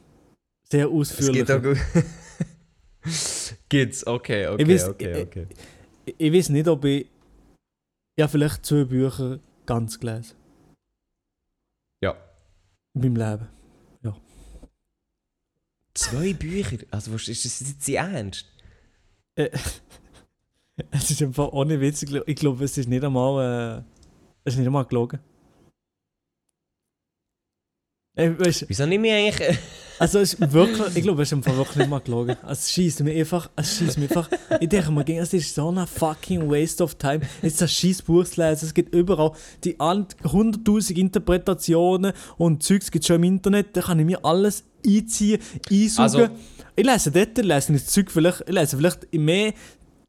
Sehr Es ausführlich. geht auch gut. Gibt's, okay, okay, Ich weiss, okay, äh, okay. Ich, ich weiß nicht, ob ich. Ja, vielleicht zwei Bücher ganz gelesen. Ja. In meinem Leben. Zwei Bücher? Also, ist das jetzt Ernst? Äh, es ist einfach ohne Witz. Ich glaube, es ist nicht einmal. Äh, es ist nicht einmal gelogen. Weißt, Wieso nicht mehr eigentlich... also es ist wirklich, ich glaube, es ist einfach wirklich nicht mal gelogen. Es schießt mir einfach, es schießt mir einfach. Ich denke mir, es ist so ein fucking waste of time, jetzt das scheiß Buch zu lesen. Es gibt überall die an- 100.000 Interpretationen und Zeugs gibt es schon im Internet. Da kann ich mir alles einziehen, einsaugen. Also- ich lese dort, ich lese das Zeug, vielleicht, ich lese vielleicht mehr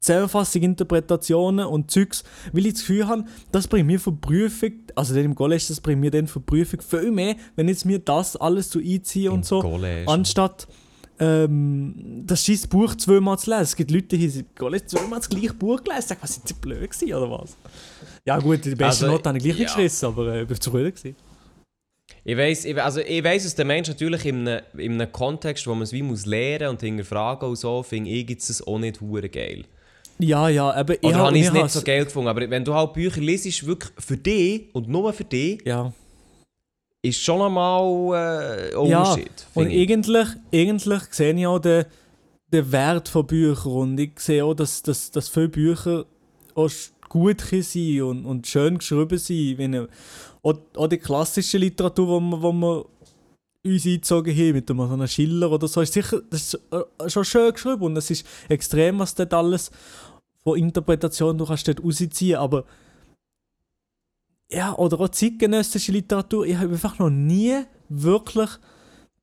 Zusammenfassung, Interpretationen und Zeugs, weil ich das Gefühl habe, das bringt mir für die Prüfung, also dann im College, das bringt mir dann für die Prüfung viel mehr, wenn jetzt mir das alles so einziehe und so, College. anstatt ähm, das scheiß Buch zweimal zu lesen. Es gibt Leute, die haben im College zweimal das gleiche Buch gelesen, sagen, was sind sie blöd gewesen, oder was? Ja gut, die beste Also, Note habe ich gleich ja. geschrissen, aber äh, ich bin zufrieden gewesen. Ich weiss, ich, we- also ich weiss, dass der Mensch natürlich in einem, in einem Kontext, wo man es wie muss lernen und hinterfragen und so, finde ich jetzt das auch nicht hure geil. Ja, ja, aber ich Oder habe ich es mir nicht so geil gefunden. Aber wenn du halt Bücher liest, wirklich für dich und nur für dich, Ja. ist schon einmal äh, ein Ja, Unterschied. Und ich. eigentlich, eigentlich sehe ich auch den, den Wert von Büchern und ich sehe auch, dass, dass, dass viele Bücher auch gut sein und, und schön geschrieben sind. Wenn, auch, auch die klassische Literatur, wo wir, wo uns eingezogen haben, mit einem, so einem Schiller oder so, ist sicher das ist äh, schon schön geschrieben und es ist extrem, was dort alles von Interpretation du kannst dort rausziehen, aber ja, oder auch zeitgenössische Literatur, ich habe einfach noch nie wirklich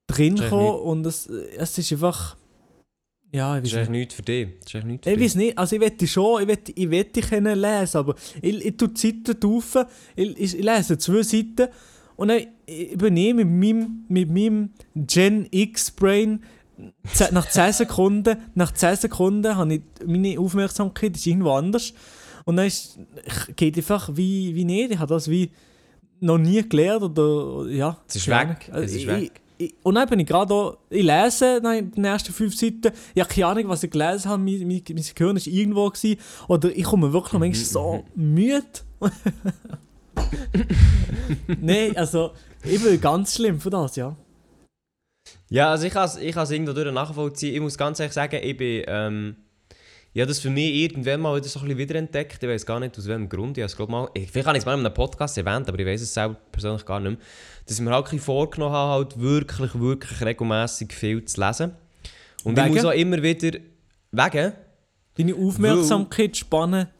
drin Das ist gekommen und es, es ist einfach ja, Das ich ist weiß eigentlich nicht. nichts für dich. Das ist nichts für Ich dich. weiß nicht, also ich wette schon, ich wette, ich wette können lesen, aber ich, ich tue die Seiten drauf, ich, ich, ich lese zwei Seiten und dann übernehme mit meinem, mit meinem Gen X Brain ze- nach 10 Sekunden, nach 10 Sekunden habe ich meine Aufmerksamkeit ist irgendwo anders und dann ist, ich- geht einfach wie, wie nicht, ich habe das wie noch nie gelernt oder ja. Es ist weg, es ist weg. Ich, und dann bin ich gerade da, ich lese dann in den ersten fünf Seiten, ich habe keine Ahnung, was ich gelesen habe, mein, mein, mein Gehirn war irgendwo gewesen, oder ich komme wirklich noch manchmal so müde. Nein, also, ich bin ganz schlimm für das, ja. Ja, also ich kann es ich kann's irgendwo durch nachvollziehen. Ich muss ganz ehrlich sagen, ich bin... Ähm, ja, das für mich irgendwann mal wieder so ein bisschen wiederentdeckt. Ich weiß gar nicht, aus welchem Grund. Ich habe es, glaub, mal, ich, vielleicht habe ich es mal in einem Podcast erwähnt, aber ich weiß es selber persönlich gar nicht mehr. Dass ich mir halt vorgenommen habe, halt wirklich, wirklich regelmäßig viel zu lesen. Und Wegen? ich muss auch immer wieder... Wegen? Deine Aufmerksamkeitsspanne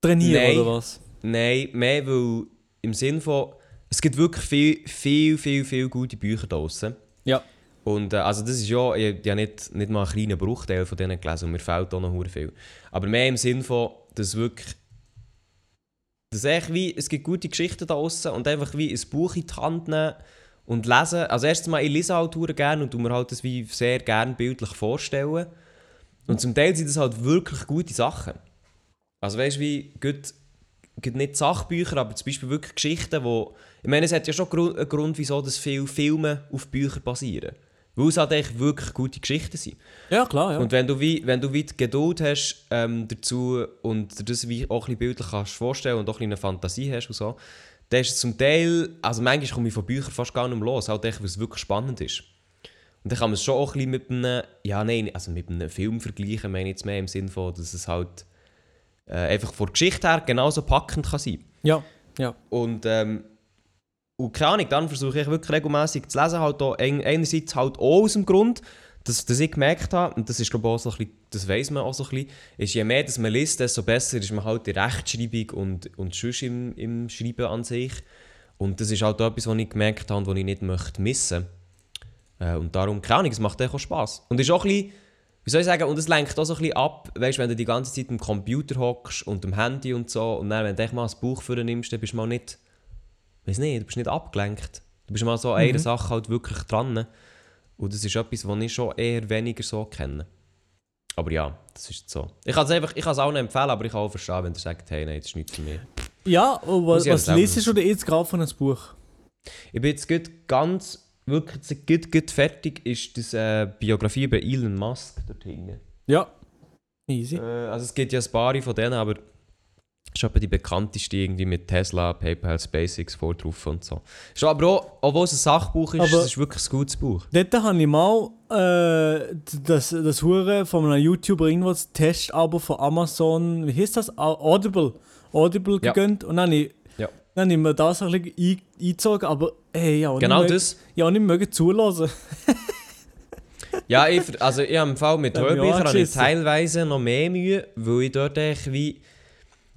trainieren, Nein. oder was? Nein, mehr weil im Sinn von... Es gibt wirklich viel, viel, viel, viel gute Bücher draussen. Ja. Und äh, also das ist ja, ich, ich habe nicht, nicht mal einen kleinen Bruchteil von denen gelesen und mir fehlt auch noch viel. Aber mehr im Sinn von, dass wirklich, dass echt wie, es gibt gute Geschichten da draussen und einfach wie ein Buch in die Hand nehmen und lesen. Also erstens mal, ich lese halt gerne und tu mir halt das wie sehr gerne bildlich vorstellen. Und zum Teil sind das halt wirklich gute Sachen. Also weißt du, wie, gut, gut nicht Sachbücher, aber zum Beispiel wirklich Geschichten, wo... Ich meine, es hat ja schon einen Grund, wieso dass viele Filme auf Büchern basieren. Weil es halt echt wirklich gute Geschichten sind. Ja, klar, ja. Und wenn du wie, wenn du wie die Geduld hast ähm, dazu und dir das wie auch ein bisschen bildlich kannst vorstellen und auch ein bisschen eine Fantasie hast und so, dann ist es zum Teil, also manchmal komme ich von Büchern fast gar nicht mehr los, halt echt, weil es wirklich spannend ist. Und dann kann man es schon auch ein bisschen mit einem, ja nein, also mit einem Film vergleichen, meine ich jetzt mehr im Sinne von, dass es halt äh, einfach von der Geschichte her genauso packend kann sein. ja, ja. Und, ähm, und keine Ahnung, dann versuche ich wirklich regelmäßig zu lesen, halt auch ein, einerseits halt auch aus dem Grund, dass, dass ich gemerkt habe, und das ist glaube ich auch so ein bisschen, das weiß man auch so ein bisschen, ist je mehr dass man liest, desto besser ist man halt in Rechtschreibung und, und sonst im, im Schreiben an sich. Und das ist halt etwas, was ich gemerkt habe und was ich nicht möchte missen äh, Und darum, keine Ahnung, es macht auch Spass. Und ist auch ein bisschen, wie soll ich sagen, und es lenkt auch so ein bisschen ab, weißt, wenn du die ganze Zeit am Computer hockst und am Handy und so, und dann, wenn du echt mal ein Buch für dann bist du mal nicht, weiß nicht, du bist nicht abgelenkt. Du bist mal so an einer Sache halt wirklich dran. Und das ist etwas, was ich schon eher weniger so kenne. Aber ja, das ist so. Ich kann es einfach, ich kann es auch nicht empfehlen, aber ich kann auch verstehen, wenn du sagst, hey, nein, das ist nichts für mich. Ja, und was, was liest du jetzt gerade von einem Buch? Ich bin jetzt gut ganz, wirklich gut, gut fertig, ist das äh, Biografie über Elon Musk dort hinten. Ja. Easy. Äh, also es gibt ja ein paar von denen, aber ist etwa die bekannteste irgendwie mit Tesla, PayPal, SpaceX vor drauf und so. Ist aber auch, obwohl es ein Sachbuch ist, Aber- es ist wirklich ein gutes Buch. Dort habe ich mal äh, das, das Hure von einem YouTuber irgendwo das Testabo von Amazon, wie heißt das? Au- Audible. Audible Ja. gegönnt und dann habe ich, Ja. dann habe ich mir das ein bisschen ein- eingezogen, aber hey, ja, Genau nicht, das. Ja, nicht mögen zulassen. Ja, ich, also ich habe im Fall mit Hörbüchern teilweise noch mehr Mühe, weil ich dort echt wie...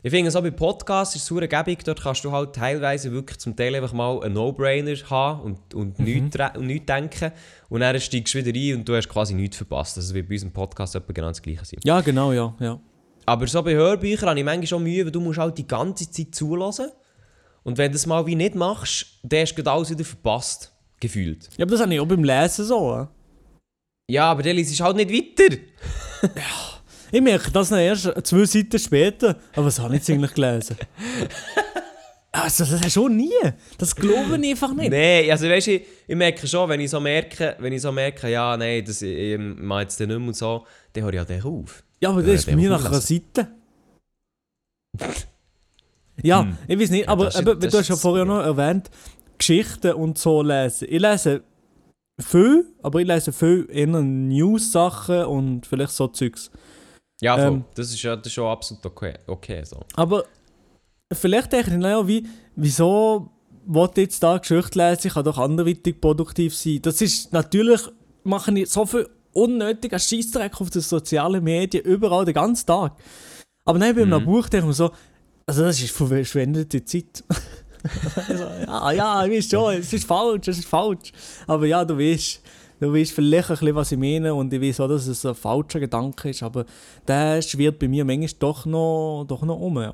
Ich finde, so bei Podcasts ist es super gäbig, dort kannst du halt teilweise wirklich zum Teil einfach mal einen No-Brainer haben und, und, Mhm. nichts, und nichts denken und dann steigst du wieder ein und du hast quasi nichts verpasst. Das wird bei unserem Podcast etwa genau das gleiche sein. Ja, genau, ja. ja. Aber so bei Hörbüchern habe ich manchmal schon Mühe, weil du musst halt die ganze Zeit zulassen. Und wenn du das mal wie nicht machst, dann hast du alles wieder verpasst. Gefühlt. Ja, aber das habe ich auch beim Lesen so. Ja, aber dann liest du halt nicht weiter. Ich merke das erst zwei Seiten später. Aber was habe ich jetzt eigentlich gelesen? Also, das hast du schon nie. Das glaube ich einfach nicht. Nein, also weißt du, ich, ich merke schon, wenn ich so merke, wenn ich so merke, ja, nein, das ich, ich mache jetzt den nicht mehr und so, dann höre ich halt echt auf. Ja, aber Ja, das ist bei den mir nach einer Seite. Ja, Hm. ich weiß nicht, aber das ist- eben, das du hast ja ist- vorher noch erwähnt, Geschichten und so lesen. Ich lese viel, aber ich lese viel eher News-Sachen und vielleicht so Zeugs. Ja, voll. Ähm. das, ist ja, das ist absolut okay. okay so. Aber vielleicht denke ich, naja, wie, wieso wollte jetzt da Geschichte lesen? Ich kann doch anderweitig produktiv sein. Das ist natürlich, mache ich so viel unnötiger Scheissdreck auf den sozialen Medien, überall, den ganzen Tag. Aber dann bei einem Mhm. Buch denke ich mir so, also das ist verschwendete Zeit. also, ja, ja, ich weiß schon, es ist falsch, es ist falsch. Aber ja, du weißt, du weißt vielleicht ein bisschen, was ich meine und ich weiß auch, dass es ein falscher Gedanke ist, aber der schwirrt bei mir manchmal doch noch, doch noch um. Ja.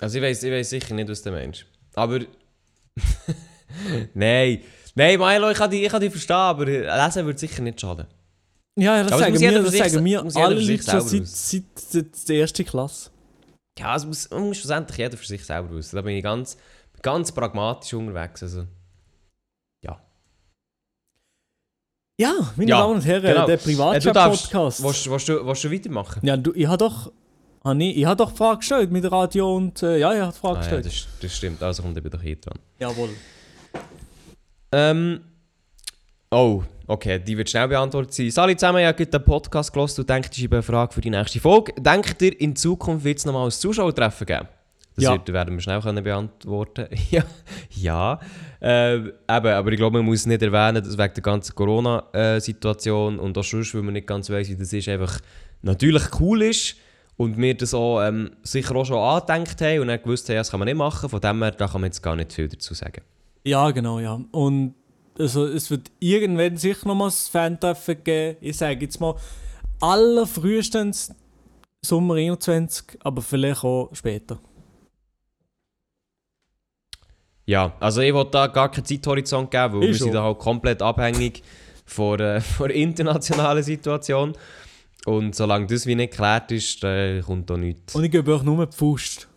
Also ich weiß ich weiss sicher nicht, was du meinst. Aber... nein. Nein, Milo, ich kann dich, ich kann dich verstehen, aber lesen würde sicher nicht schaden. Ja, ja, das sagen mir, für das sagen mir alle Leute schon seit, seit, seit der ersten Klasse. Ja, es muss, muss schlussendlich jeder für sich selber wissen. Da bin ich ganz, ganz pragmatisch unterwegs. Also, Ja, meine Ja, Damen und Herren, genau. der äh, Privatchat-Podcast. willst, willst, du, willst du weitermachen? Ja, du, ich habe doch, ah, nee, ich hab doch Frage gestellt mit Radio und, äh, ja, ich habe Frage Ah, ja, gestellt. das, das stimmt, also kommt eben doch hier dran. Jawohl. Ähm, oh, okay, die wird schnell beantwortet sein. Sali zusammen, ich habe den Podcast gelesen und denkt, ich habe eine Frage für die nächste Folge. Denkt ihr, in Zukunft wird es nochmal ein Zuschauertreffen geben? Das Ja. wird, werden wir schnell können beantworten Ja, ja. Äh, eben, aber ich glaube, man muss es nicht erwähnen, dass wegen der ganzen Corona-Situation und auch sonst, weil man nicht ganz weiss, wie das ist, einfach natürlich cool ist und wir das auch ähm, sicher auch schon angedenkt haben und dann gewusst haben, ja, das kann man nicht machen. Von dem her, da kann man jetzt gar nicht viel dazu sagen. Ja, genau, ja. Und also, es wird irgendwann sicher noch mal ein Fan-Treffen geben. Ich sage jetzt mal, allerfrühestens Sommer 21, aber vielleicht auch später. Ja, also ich wollte da gar keinen Zeithorizont geben, weil Ich wir schon. sind da halt komplett abhängig von, äh, von der internationalen Situation. Und solange das wie nicht geklärt ist, dann kommt da nichts. Und ich gebe euch nur die Faust.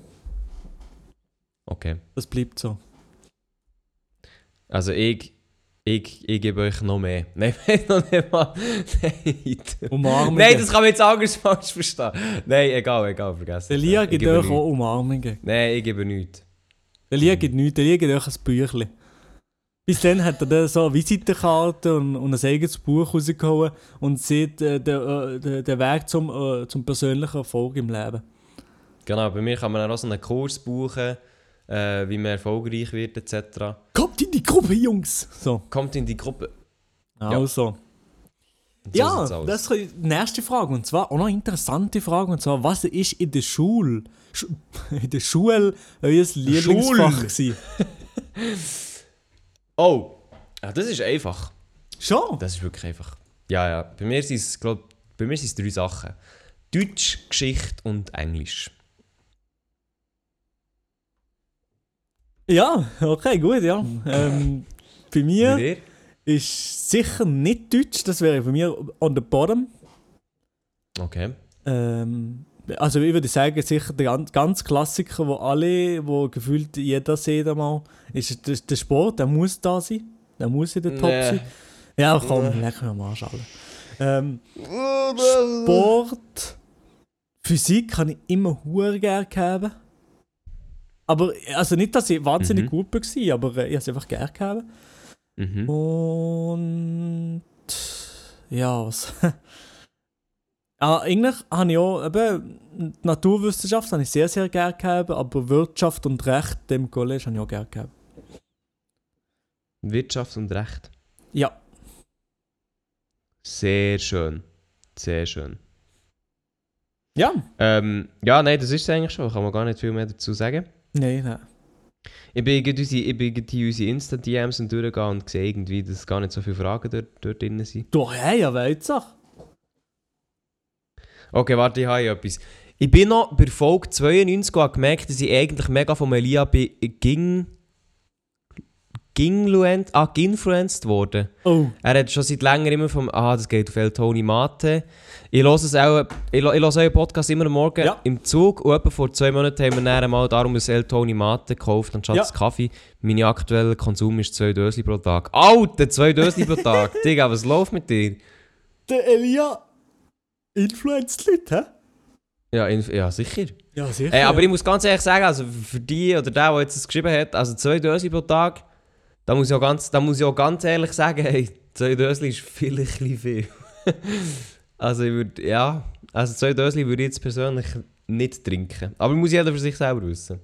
Okay. Das bleibt so. Also ich Ich, ich gebe euch noch mehr. Nein, noch nicht mal. Nein, Umarmungen. Nein, das kann man jetzt anders falsch verstehen. Nein, egal, egal, vergessen. Der Lia gibt euch auch Umarmungen. Nein, ich gebe nichts. Der Lia gibt nichts, der Lia gibt euch ein Büchlein. Bis dann hat er dann so eine Visitenkarte und, und ein eigenes Buch rausgehauen und sieht äh, den, äh, den, Weg zum, äh, zum persönlichen Erfolg im Leben. Genau, bei mir kann man auch so einen Kurs buchen, äh, wie man erfolgreich wird, etc. Kommt in die Gruppe, Jungs! So, Kommt in die Gruppe. also. Und so ja, das ist die nächste Frage. Und zwar auch noch eine interessante Frage. Und zwar, was ist in der Schule, Schu in der Schule euer Lieblingsfach gewesen? Oh, ja, das ist einfach. Schon? Das ist wirklich einfach. Ja, ja. Bei mir sind es, glaub, bei mir sind es drei Sachen. Deutsch, Geschichte und Englisch. Ja, okay, gut, ja. Ähm, bei Bei mir dir? ist sicher nicht Deutsch, das wäre bei mir on the bottom. Okay. Ähm, also ich würde sagen, sicher der ganz, ganz Klassiker, wo alle, wo gefühlt jeder sieht einmal, ist der, der Sport, der muss da sein. Der muss in der Top Nee. sein. Ja, komm, Nee. leck mir am Arsch alle. Ähm, Sport, Physik habe ich immer hure gerne gehabt. Aber, also nicht, dass ich wahnsinnig Mhm. gut war, aber äh, ich habe es einfach gerne gehabt. Mhm. Und ja, was? ah, eigentlich habe ich auch eben, die Naturwissenschaft habe ich sehr, sehr gerne gehabt, aber Wirtschaft und Recht dem College habe ich auch gerne gehabt. Wirtschaft und Recht. Ja, Sehr schön. Sehr schön. ja, Ähm, ja, nein, das ist es eigentlich schon. Kann man gar nicht viel mehr dazu sagen. nein, nein. Ich bin gerade unsere, Insta-DMs und durchgegangen und sehe irgendwie, dass gar nicht so viele Fragen dort, dort drin sind. Du, hey, ja, weißt du. Okay, warte, ich habe etwas. Ich bin noch bei Folge 92 und habe gemerkt, dass ich eigentlich mega von Elia bin, ging, gingluent, ah, ginfluenced worden. Oh, Er hat schon seit längerem immer vom, ah, das geht auf El Tony Mate. Ich höre es auch, ich, lo- ich höre euren Podcast immer am Morgen Ja. im Zug und etwa vor zwei Monaten haben wir dann mal darum ein El Tony Mate gekauft anstatt Ja. das Kaffee. Mein aktueller Konsum ist zwei Dösli pro Tag. Alter, zwei Dösli pro Tag. Digga, was läuft mit dir? der Elia influenzt Leute, hä? Ja, in, ja sicher. Ja, sicher. Ey, aber ja. ich muss ganz ehrlich sagen, also für die oder der, der jetzt das geschrieben hat, also zwei Dösli pro Tag, da muss ich auch ganz, da muss ich auch ganz ehrlich sagen, hey, zwei Dösli ist vielleicht ein viel. also ich würde, ja, also zwei Dösli würde ich jetzt persönlich nicht trinken. Aber muss jeder für sich selber wissen.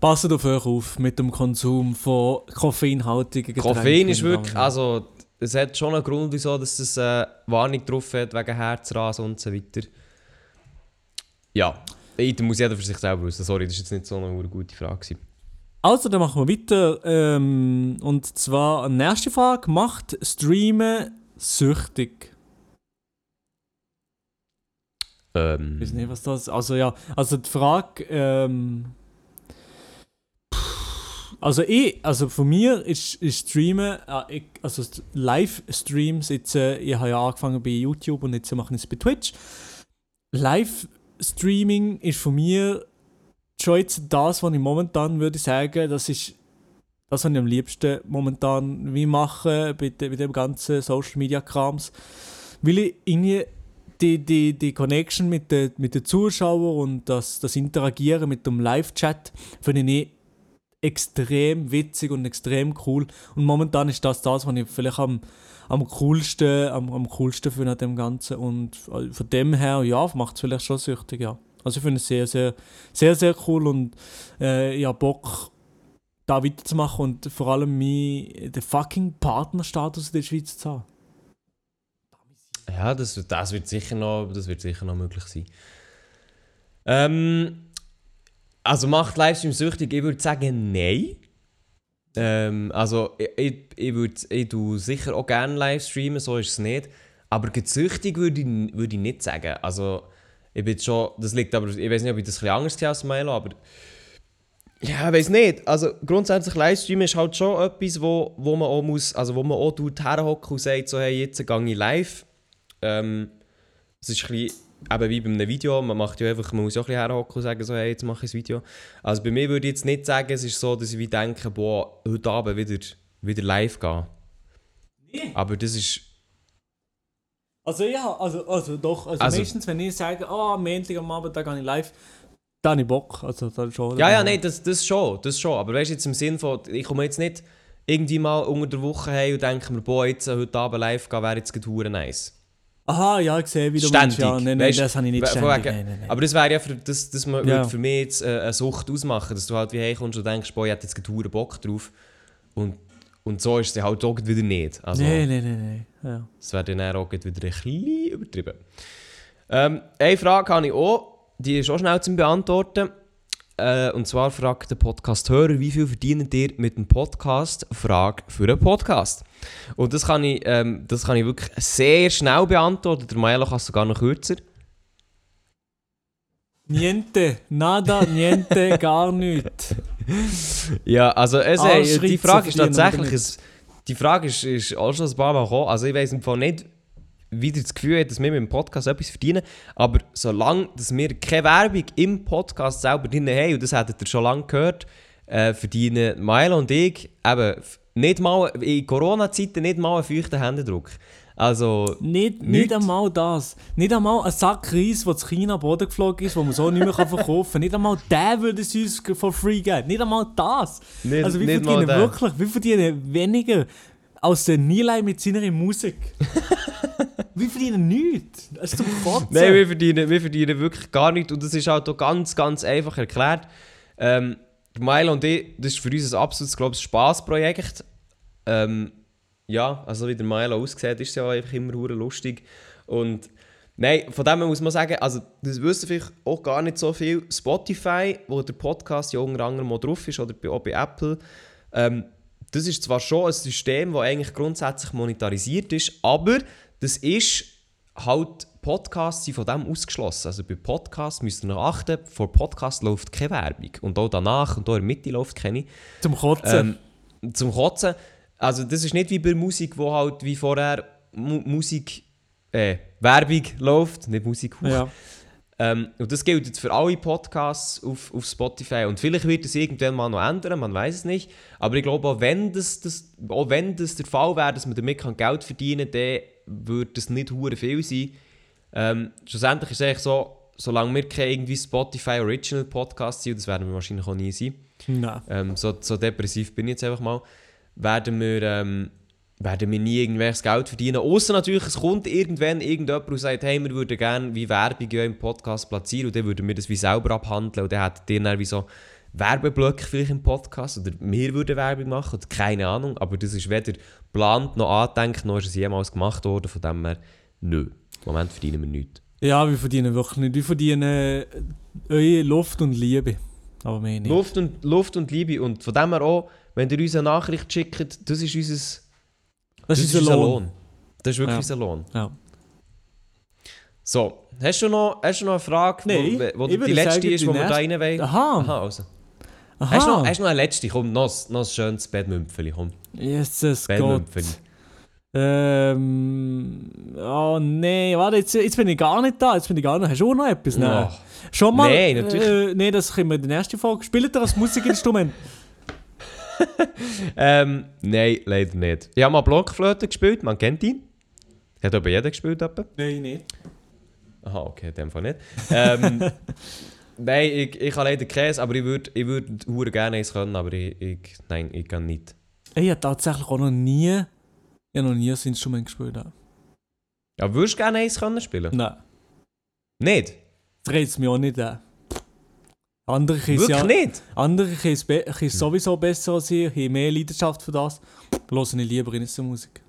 Passt auf euch auf mit dem Konsum von koffeinhaltigen Getränken. Koffein ist wirklich, also es hat schon einen Grund, wieso dass es äh, Warnung drauf hat, wegen Herzrasen und so weiter. Ja, da muss jeder für sich selber wissen. Sorry, das war jetzt nicht so eine gute Frage. Also, dann machen wir weiter. Ähm, und zwar eine nächste Frage. Macht Streamen süchtig? Ähm, Ich weiß nicht, was das Also ja, also die Frage, ähm, also ich, also von mir ist, ist Streamen, äh, also st- Live-Streams, jetzt, äh, ich habe ja angefangen bei YouTube und jetzt mache ich es bei Twitch. Live-Streaming ist von mir schon jetzt das, was ich momentan würde sagen, das ist das, was ich am liebsten momentan wie mache bei, de, dem ganzen Social-Media-Krams. Weil ich irgendwie die, die, die Connection mit den mit Zuschauern und das, das Interagieren mit dem Live-Chat finde ich extrem witzig und extrem cool. Und momentan ist das das, was ich vielleicht am, am coolsten, am, am coolsten finde an dem Ganzen. Und äh, von dem her, ja, macht es vielleicht schon süchtig, ja. Also ich finde es sehr, sehr, sehr, sehr cool und äh, ich habe Bock, da weiterzumachen und vor allem mein, den fucking Partnerstatus in der Schweiz zu haben. Ja, das, das, wird sicher noch, das wird sicher noch möglich sein. Ähm, also macht Livestream süchtig? Ich würde sagen, nein. Ähm, also ich, ich, ich würde ich tue sicher auch gerne Livestreamen, so ist es nicht. Aber gezüchtig würde ich, würde ich nicht sagen. Also ich bin schon, das liegt aber, ich weiß nicht, ob ich das ein bisschen anders sehe als Milo, aber ja, ich weiß nicht. Also grundsätzlich Livestream ist halt schon etwas, wo, wo man auch muss, also wo man auch herhocken und sagt so, hey, jetzt gehe ich live. Ähm, es ist ein bisschen, eben wie bei einem Video, man macht ja einfach, man muss ja auch ein bisschen herhocken und sagen so, hey, jetzt mache ich ein Video. Also bei mir würde ich jetzt nicht sagen, es ist so, dass ich wie denke, boah, heute Abend wieder, wieder live gehen. Aber das ist... Also ja, also, also doch. Also, Also- meistens, wenn ich sage, oh, am Montag am Abend, da gehe ich live, da habe ich Bock. Also da schon. Ja, ja, nein, das, das schon, das schon. Aber weißt du, jetzt im Sinn von, ich komme jetzt nicht irgendwie mal unter der Woche heim und denke mir, boah, jetzt äh, heute Abend live gehen, wäre jetzt gerade nice. Aha, ja, ich sehe, wie du Ständig. meinst. Ja, nein, nein, Weisst, das habe ich nicht ständig. wegen- Nein, nein, nein. Aber das wäre ja für, das, das Ja. würde für mich jetzt äh, eine Sucht ausmachen, dass du halt wie heimkommst und denkst, boah, ich hätte jetzt hure Bock drauf. Und, und so ist es halt auch wieder nicht. Also, nein, nein, nein, nein. Ja. Das wäre dann auch wieder ein bisschen übertrieben. Ähm, eine Frage habe ich auch, die ist auch schnell zu beantworten. Äh, und zwar fragt der Podcast-Hörer, wie viel verdient ihr mit dem Podcast? Frage für einen Podcast. Und das kann ich, ähm, das kann ich wirklich sehr schnell beantworten. Der Maelo kann es sogar noch kürzer. Niente, nada, niente, gar nichts. Ja, also es, Alle äh, die Frage ist tatsächlich, es, die Frage ist, ist auch schon ein paar Mal gekommen. Also ich weiß im Fall nicht, wie ihr das Gefühl habt, dass wir mit dem Podcast etwas verdienen, aber solange dass wir keine Werbung im Podcast selber drin haben, und das hättet ihr schon lange gehört, äh, verdienen Milo und ich eben nicht mal, in Corona-Zeiten nicht mal einen feuchten Händedruck. Also, Nicht, Nicht. nicht einmal das. Nicht einmal ein Sack Reis, der zu China am Boden geflogen ist, wo man so nicht mehr verkaufen kann. Nicht einmal der würde es uns for free geben. Nicht einmal das. Nicht- also mal verdienen wirklich, wir verdienen weniger als der Nilay mit seiner Musik. wir verdienen nichts. Das ist zum Kotzen. Nein, wir verdienen, wir verdienen wirklich gar nichts und das ist halt auch ganz, ganz einfach erklärt. Ähm, der Milo und ich, das ist für uns ein absolutes, glaube ich, Spaßprojekt. Ähm, ja, also wie der Milo aussieht, ist es ja einfach immer lustig. Und nein, von dem muss man sagen, also das wissen vielleicht auch gar nicht so viel. Spotify, wo der Podcast ja unter anderem auch drauf ist, oder bei- auch bei Apple, ähm, das ist zwar schon ein System, das eigentlich grundsätzlich monetarisiert ist, aber das ist halt Podcasts sind von dem ausgeschlossen. Also bei Podcasts müsst ihr noch achten, vor Podcast läuft keine Werbung. Und auch danach und auch in der Mitte läuft keine. Zum Kotzen. Ähm, zum Kotzen. Also das ist nicht wie bei Musik, wo halt wie vorher Mu Musik, äh, Werbung läuft, nicht Musik. huch. ja. Ähm, und das gilt jetzt für alle Podcasts auf, auf Spotify. Und vielleicht wird es irgendwann mal noch ändern, man weiß es nicht. Aber ich glaube, auch wenn das, das, auch wenn das der Fall wäre, dass man damit Geld verdienen kann, dann würde das nicht hure viel sein. Ähm, schlussendlich ist es eigentlich so, solange wir keine irgendwie Spotify Original Podcasts sind, und das werden wir wahrscheinlich auch nie sein, ähm, so, so depressiv bin ich jetzt einfach mal, werden wir, ähm, werden wir nie irgendwelches Geld verdienen. Außer natürlich, es kommt irgendwann irgendjemand und sagt, hey, wir würden gerne wie Werbung ja im Podcast platzieren und dann würden wir das wie selber abhandeln und dann hättet ihr dann wie so Werbeblöcke vielleicht im Podcast oder wir würden Werbung machen oder keine Ahnung, aber das ist weder geplant noch angedenkt, noch ist es jemals gemacht worden, von dem her, nö. Im Moment verdienen wir nichts. Ja, wir verdienen wirklich nicht. Wir verdienen äh, eure Luft und Liebe. Aber mehr nicht. Luft und, Luft und Liebe und von dem her auch, wenn ihr uns eine Nachricht schickt, das ist unser das, ist unser Lohn. Das ist wirklich Ja. unser Lohn. Ja. So, hast du noch, hast du noch eine Frage, Nein, wo, wo ich die letzte ist, die wir da rein wollen? Aha. Aha, also. Aha. Hast du noch, hast du noch eine letzte? Komm, noch, ein- noch ein schönes Bettmümpfeli, komm. Jesus Gott. Ähm. Oh nee, warte, jetzt, jetzt bin ich gar nicht da. Jetzt bin ich gar nicht. Hast du auch noch etwas? Nein. Schon mal? Nein, natürlich. Äh, nee, das können wir in der nächsten Folge. Spielt ihr als Musikinstrument? Ähm, nein, leider nicht. Ich habe mal Blockflöte gespielt, man kennt ihn. Hat aber jeder gespielt, etwa? Nein, nicht. Aha, okay, in dem Fall nicht. Ähm, nein, ich, ich habe leider Käse, aber ich würde ich würd gerne eins können, aber ich, ich, nein, ich kann nicht. Ich habe tatsächlich auch noch nie. Ich habe noch nie ein Instrument gespielt. Ja. Ja, würdest du gerne eins können spielen? Nein. Nicht? Das reizt mich auch nicht an. Andere können Wirklich ja. nicht? Andere können es be- es sowieso besser als ich, haben mehr Leidenschaft für das. Hören ich lieber in Musik.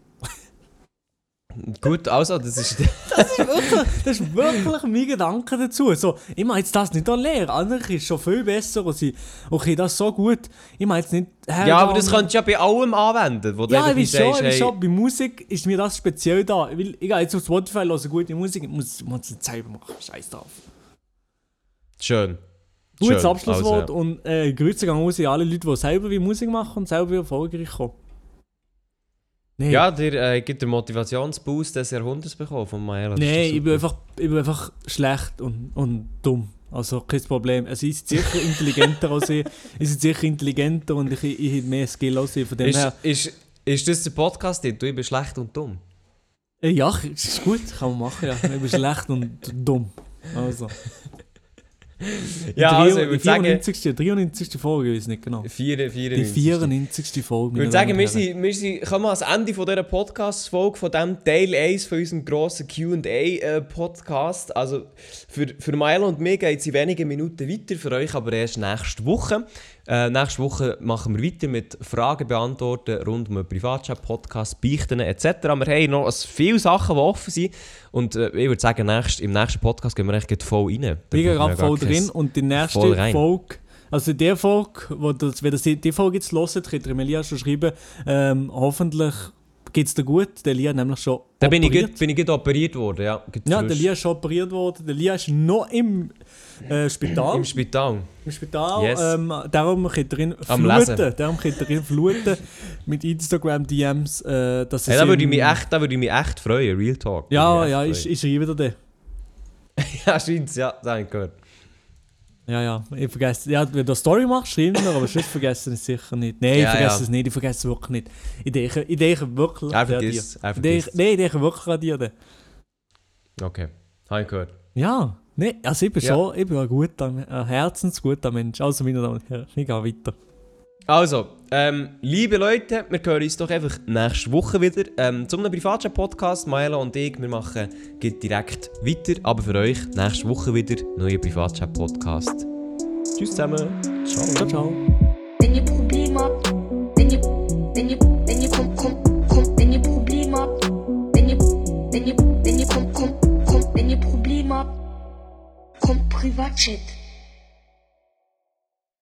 Gut, also, das ist... Das ist wirklich, das ist wirklich mein Gedanke dazu. So, ich meine jetzt das nicht an Lehre. Andere ist schon viel besser und sie okay, das so gut. Ich meine jetzt nicht. ja, aber das könntest du ja bei allem anwenden, wo du Ja, einfach ich weiß schon, hey, schon, bei Musik ist mir das speziell da. Weil ich gehe jetzt auf Spotify, höre gute Musik, ich muss, muss es nicht selber machen. Scheiß drauf. Schön. Gutes Schön, Abschlusswort also, und äh, Grüße gehen raus an alle Leute, die selber wie Musik machen und selber wie erfolgreich kommen. Nee, Ja, dir äh, gibt den Motivationsboost des Jahrhunderts bekommen von Maela. ist doch ich, bin einfach, ich bin einfach schlecht und, und dumm. Also kein Problem. Also, ich sind sicher intelligenter als ich. Ich sind sicher intelligenter und ich, ich habe mehr Skill als ich. Von dem Ist, her. ist, Ist das der Podcast, du ich bin schlecht und dumm? Äh, Ja, ist gut, kann man machen, ja. Ich bin schlecht und dumm. Also. Ja, die, also ich würde sagen, 94. 93. Folge, ich weiß nicht genau. 4, 4, Die 94. Folge. Ich würde sagen, wir sind, wir sind, kommen ans Ende von dieser Podcast-Folge, von diesem Teil 1 von unserem grossen Q&A-Podcast. Also für, für Milo und mir geht es in wenigen Minuten weiter, für euch aber erst nächste Woche. Äh, nächste Woche machen wir weiter mit Fragen beantworten rund um einen Privatchat-Podcast, Beichten etc. Wir haben noch viele Sachen, die offen sind. Und äh, ich würde sagen, nächst, im nächsten Podcast gehen wir echt voll rein. Wir gar voll drin und die nächste. Folge, also die Folge, wo das, wenn ihr die Folge jetzt hört, könnt ihr mir Elia schon schreiben, ähm, hoffentlich geht es dir gut. Der Lia hat nämlich schon Da bin ich, gut- bin ich gut operiert worden, ja. Ja, der Lia ist schon operiert worden. Der Lia ist noch im äh, Spital. Im Spital. Im Spital. Yes. Ähm, darum könnt ihr ihn Am fluten. Darum könnt ihr ihn fluten mit Instagram-DMs, äh, dass Hey, da würde ich mich echt, da würde ich mich echt freuen, Real Talk. Ja, ich ja, ist er wieder der. freuen. ja, scheint's, ja, das habe ich gehört. Ja, ja, ich vergesse. Ja, wenn du eine Story machst, schreiben wir, aber sonst vergessen es sicher nicht. Nein, ich Ja, vergesse ja. es nicht, ich vergesse es wirklich nicht. Ich denke, ich denke wirklich Er an vergisst, er Ich denke, vergisst. nein, ich denke wirklich an dann. Okay, habe ich gehört. Ja, nee, also ich bin Ja. schon, ich bin ein guter, ein herzensguter Mensch. Also, meine Damen und Herren, ich gehe weiter. Also, ähm, liebe Leute, wir hören uns doch einfach nächste Woche wieder ähm, zu einem Privatchat-Podcast. Maela und ich, wir machen geht direkt weiter, aber für euch nächste Woche wieder neuer Privatchat-Podcast. Tschüss zusammen. Ciao. Ciao, ciao. Wenn ihr Probleme habt, wenn ihr, wenn ihr, wenn ihr kommt, kommt, kommt, wenn ihr Probleme habt, wenn ihr, wenn ihr, wenn ihr kommt, kommt, kommt, wenn ihr Probleme habt, kommt Privatchat.